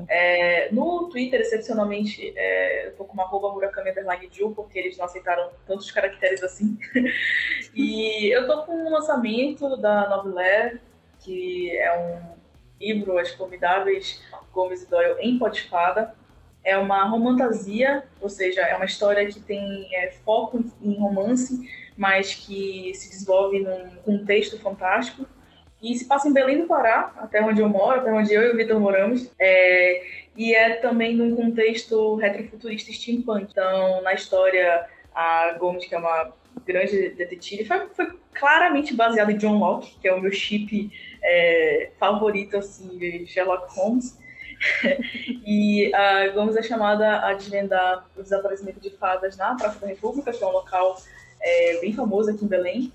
É, no Twitter, excepcionalmente, é, eu tô com uma arroba Murakami Jill, porque eles não aceitaram tantos caracteres assim. e eu tô com um lançamento da Novelé, que é um livro, As Formidáveis Gomes e Doyle em Podespada. É uma romantasia, ou seja, é uma história que tem é, foco em romance, mas que se desenvolve num contexto fantástico. E se passa em Belém do Pará, até onde eu moro, até onde eu e o Vitor moramos. É, e é também num contexto retrofuturista steampunk. Então, na história, a Gomes, que é uma grande detetive, foi, foi claramente baseada em John Locke, que é o meu chip é, favorito assim, de Sherlock Holmes. e a Gomes é chamada a desvendar o desaparecimento de fadas na Praça da República, que é um local é, bem famoso aqui em Belém.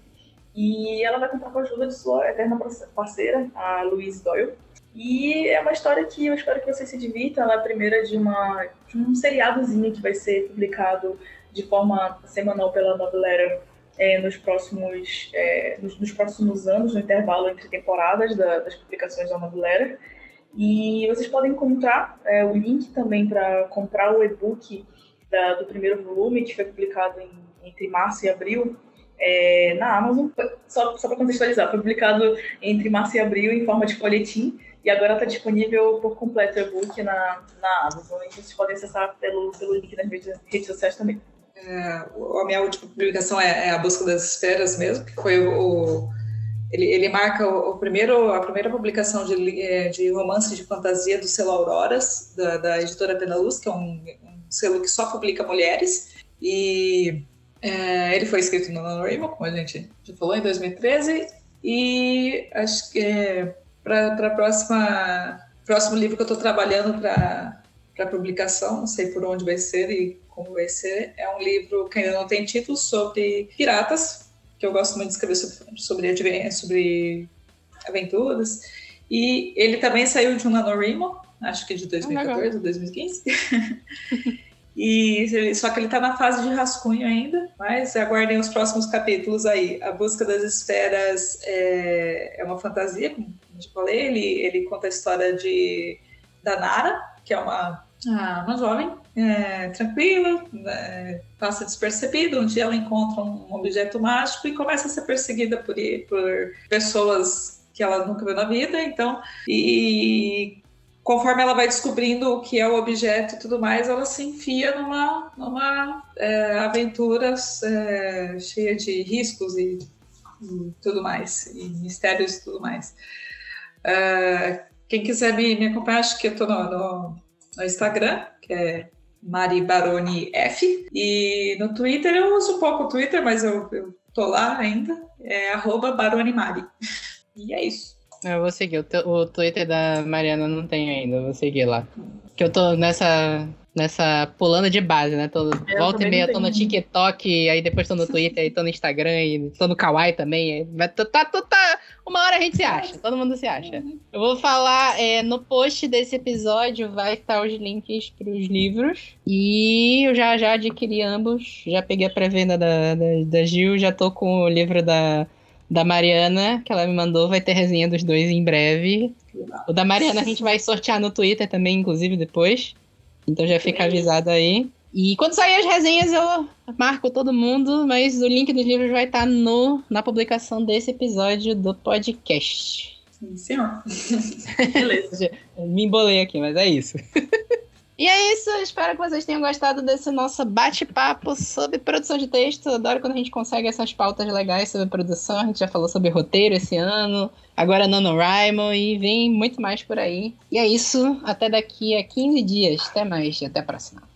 E ela vai contar com a ajuda de sua eterna parceira, a Louise Doyle. E é uma história que eu espero que você se divirtam. Ela é a primeira de, uma, de um seriadozinho que vai ser publicado de forma semanal pela Novelera é, nos, próximos, é, nos, nos, próximos anos, no intervalo entre temporadas da, das publicações da Novelera. E vocês podem encontrar é, o link também para comprar o e-book do primeiro volume, que foi publicado em, entre março e abril, é, na Amazon. Só, só para contextualizar, foi publicado entre março e abril em forma de folhetim. E agora está disponível por completo o e-book na, na Amazon. E vocês podem acessar pelo, pelo link nas redes, redes sociais também. É, a minha última publicação é, é, A Busca das Esferas mesmo, que foi o ele, ele, marca o, o, primeiro, a primeira publicação de, é, de romance de fantasia do selo Auroras, da, da editora Penaluz, que é um, um, selo que só publica mulheres. E é, ele foi escrito no NaNoWriMo, como a gente já falou, em 2013. E acho que é, para a próxima próximo livro que eu estou trabalhando para publicação, não sei por onde vai ser e como vai ser, é um livro que ainda não tem título sobre piratas, que eu gosto muito de escrever sobre, sobre, sobre aventuras. E ele também saiu de um NaNoWriMo, acho que de 2014 ou 2015. E, só que ele está na fase de rascunho ainda, mas aguardem os próximos capítulos aí. A Busca das Esferas é, é uma fantasia, como eu falei, ele, ele conta a história de, da Nara, que é uma, ah, uma jovem é, tranquila, é, passa despercebida. Um dia ela encontra um objeto mágico e começa a ser perseguida por, por pessoas que ela nunca viu na vida. Então, e conforme ela vai descobrindo o que é o objeto e tudo mais, ela se enfia numa, numa é, aventura é, cheia de riscos e, e, tudo mais, e mistérios e tudo mais. É, quem quiser me, me acompanhar, acho que eu estou no, no, no, Instagram, que é Mari Baroni F, e no Twitter, eu uso pouco o Twitter, mas eu, eu tô lá ainda, é arroba Baroni Mari. E é isso. Eu vou seguir. O, o Twitter da Mariana não tem ainda. Eu vou seguir lá. Que eu tô nessa. Nessa pulando de base, né? Tô, volta e meia, tô no TikTok, aí depois tô no Twitter, aí tô no Instagram, e tô no Kawaii também. Tá, tá, tá, uma hora a gente se acha, todo mundo se acha. Eu vou falar, é, no post desse episódio vai estar os links pros livros. E eu já, já adquiri ambos, já peguei a pré-venda da, da, da Gil, já tô com o livro da da Mariana, que ela me mandou, vai ter resenha dos dois em breve. O da Mariana a gente vai sortear no Twitter também, inclusive, depois. Então já fica avisado aí. E quando sair as resenhas, eu marco todo mundo, mas o link dos livros vai estar no, na publicação desse episódio do podcast. Sim, senhor. Beleza. Me embolei aqui, mas é isso. E é isso, espero que vocês tenham gostado desse nosso bate-papo sobre produção de texto. Adoro quando a gente consegue essas pautas legais sobre produção. A gente já falou sobre roteiro esse ano, agora NaNoWriMo e vem muito mais por aí. E é isso, até daqui a 15 dias. Até mais e até a próxima.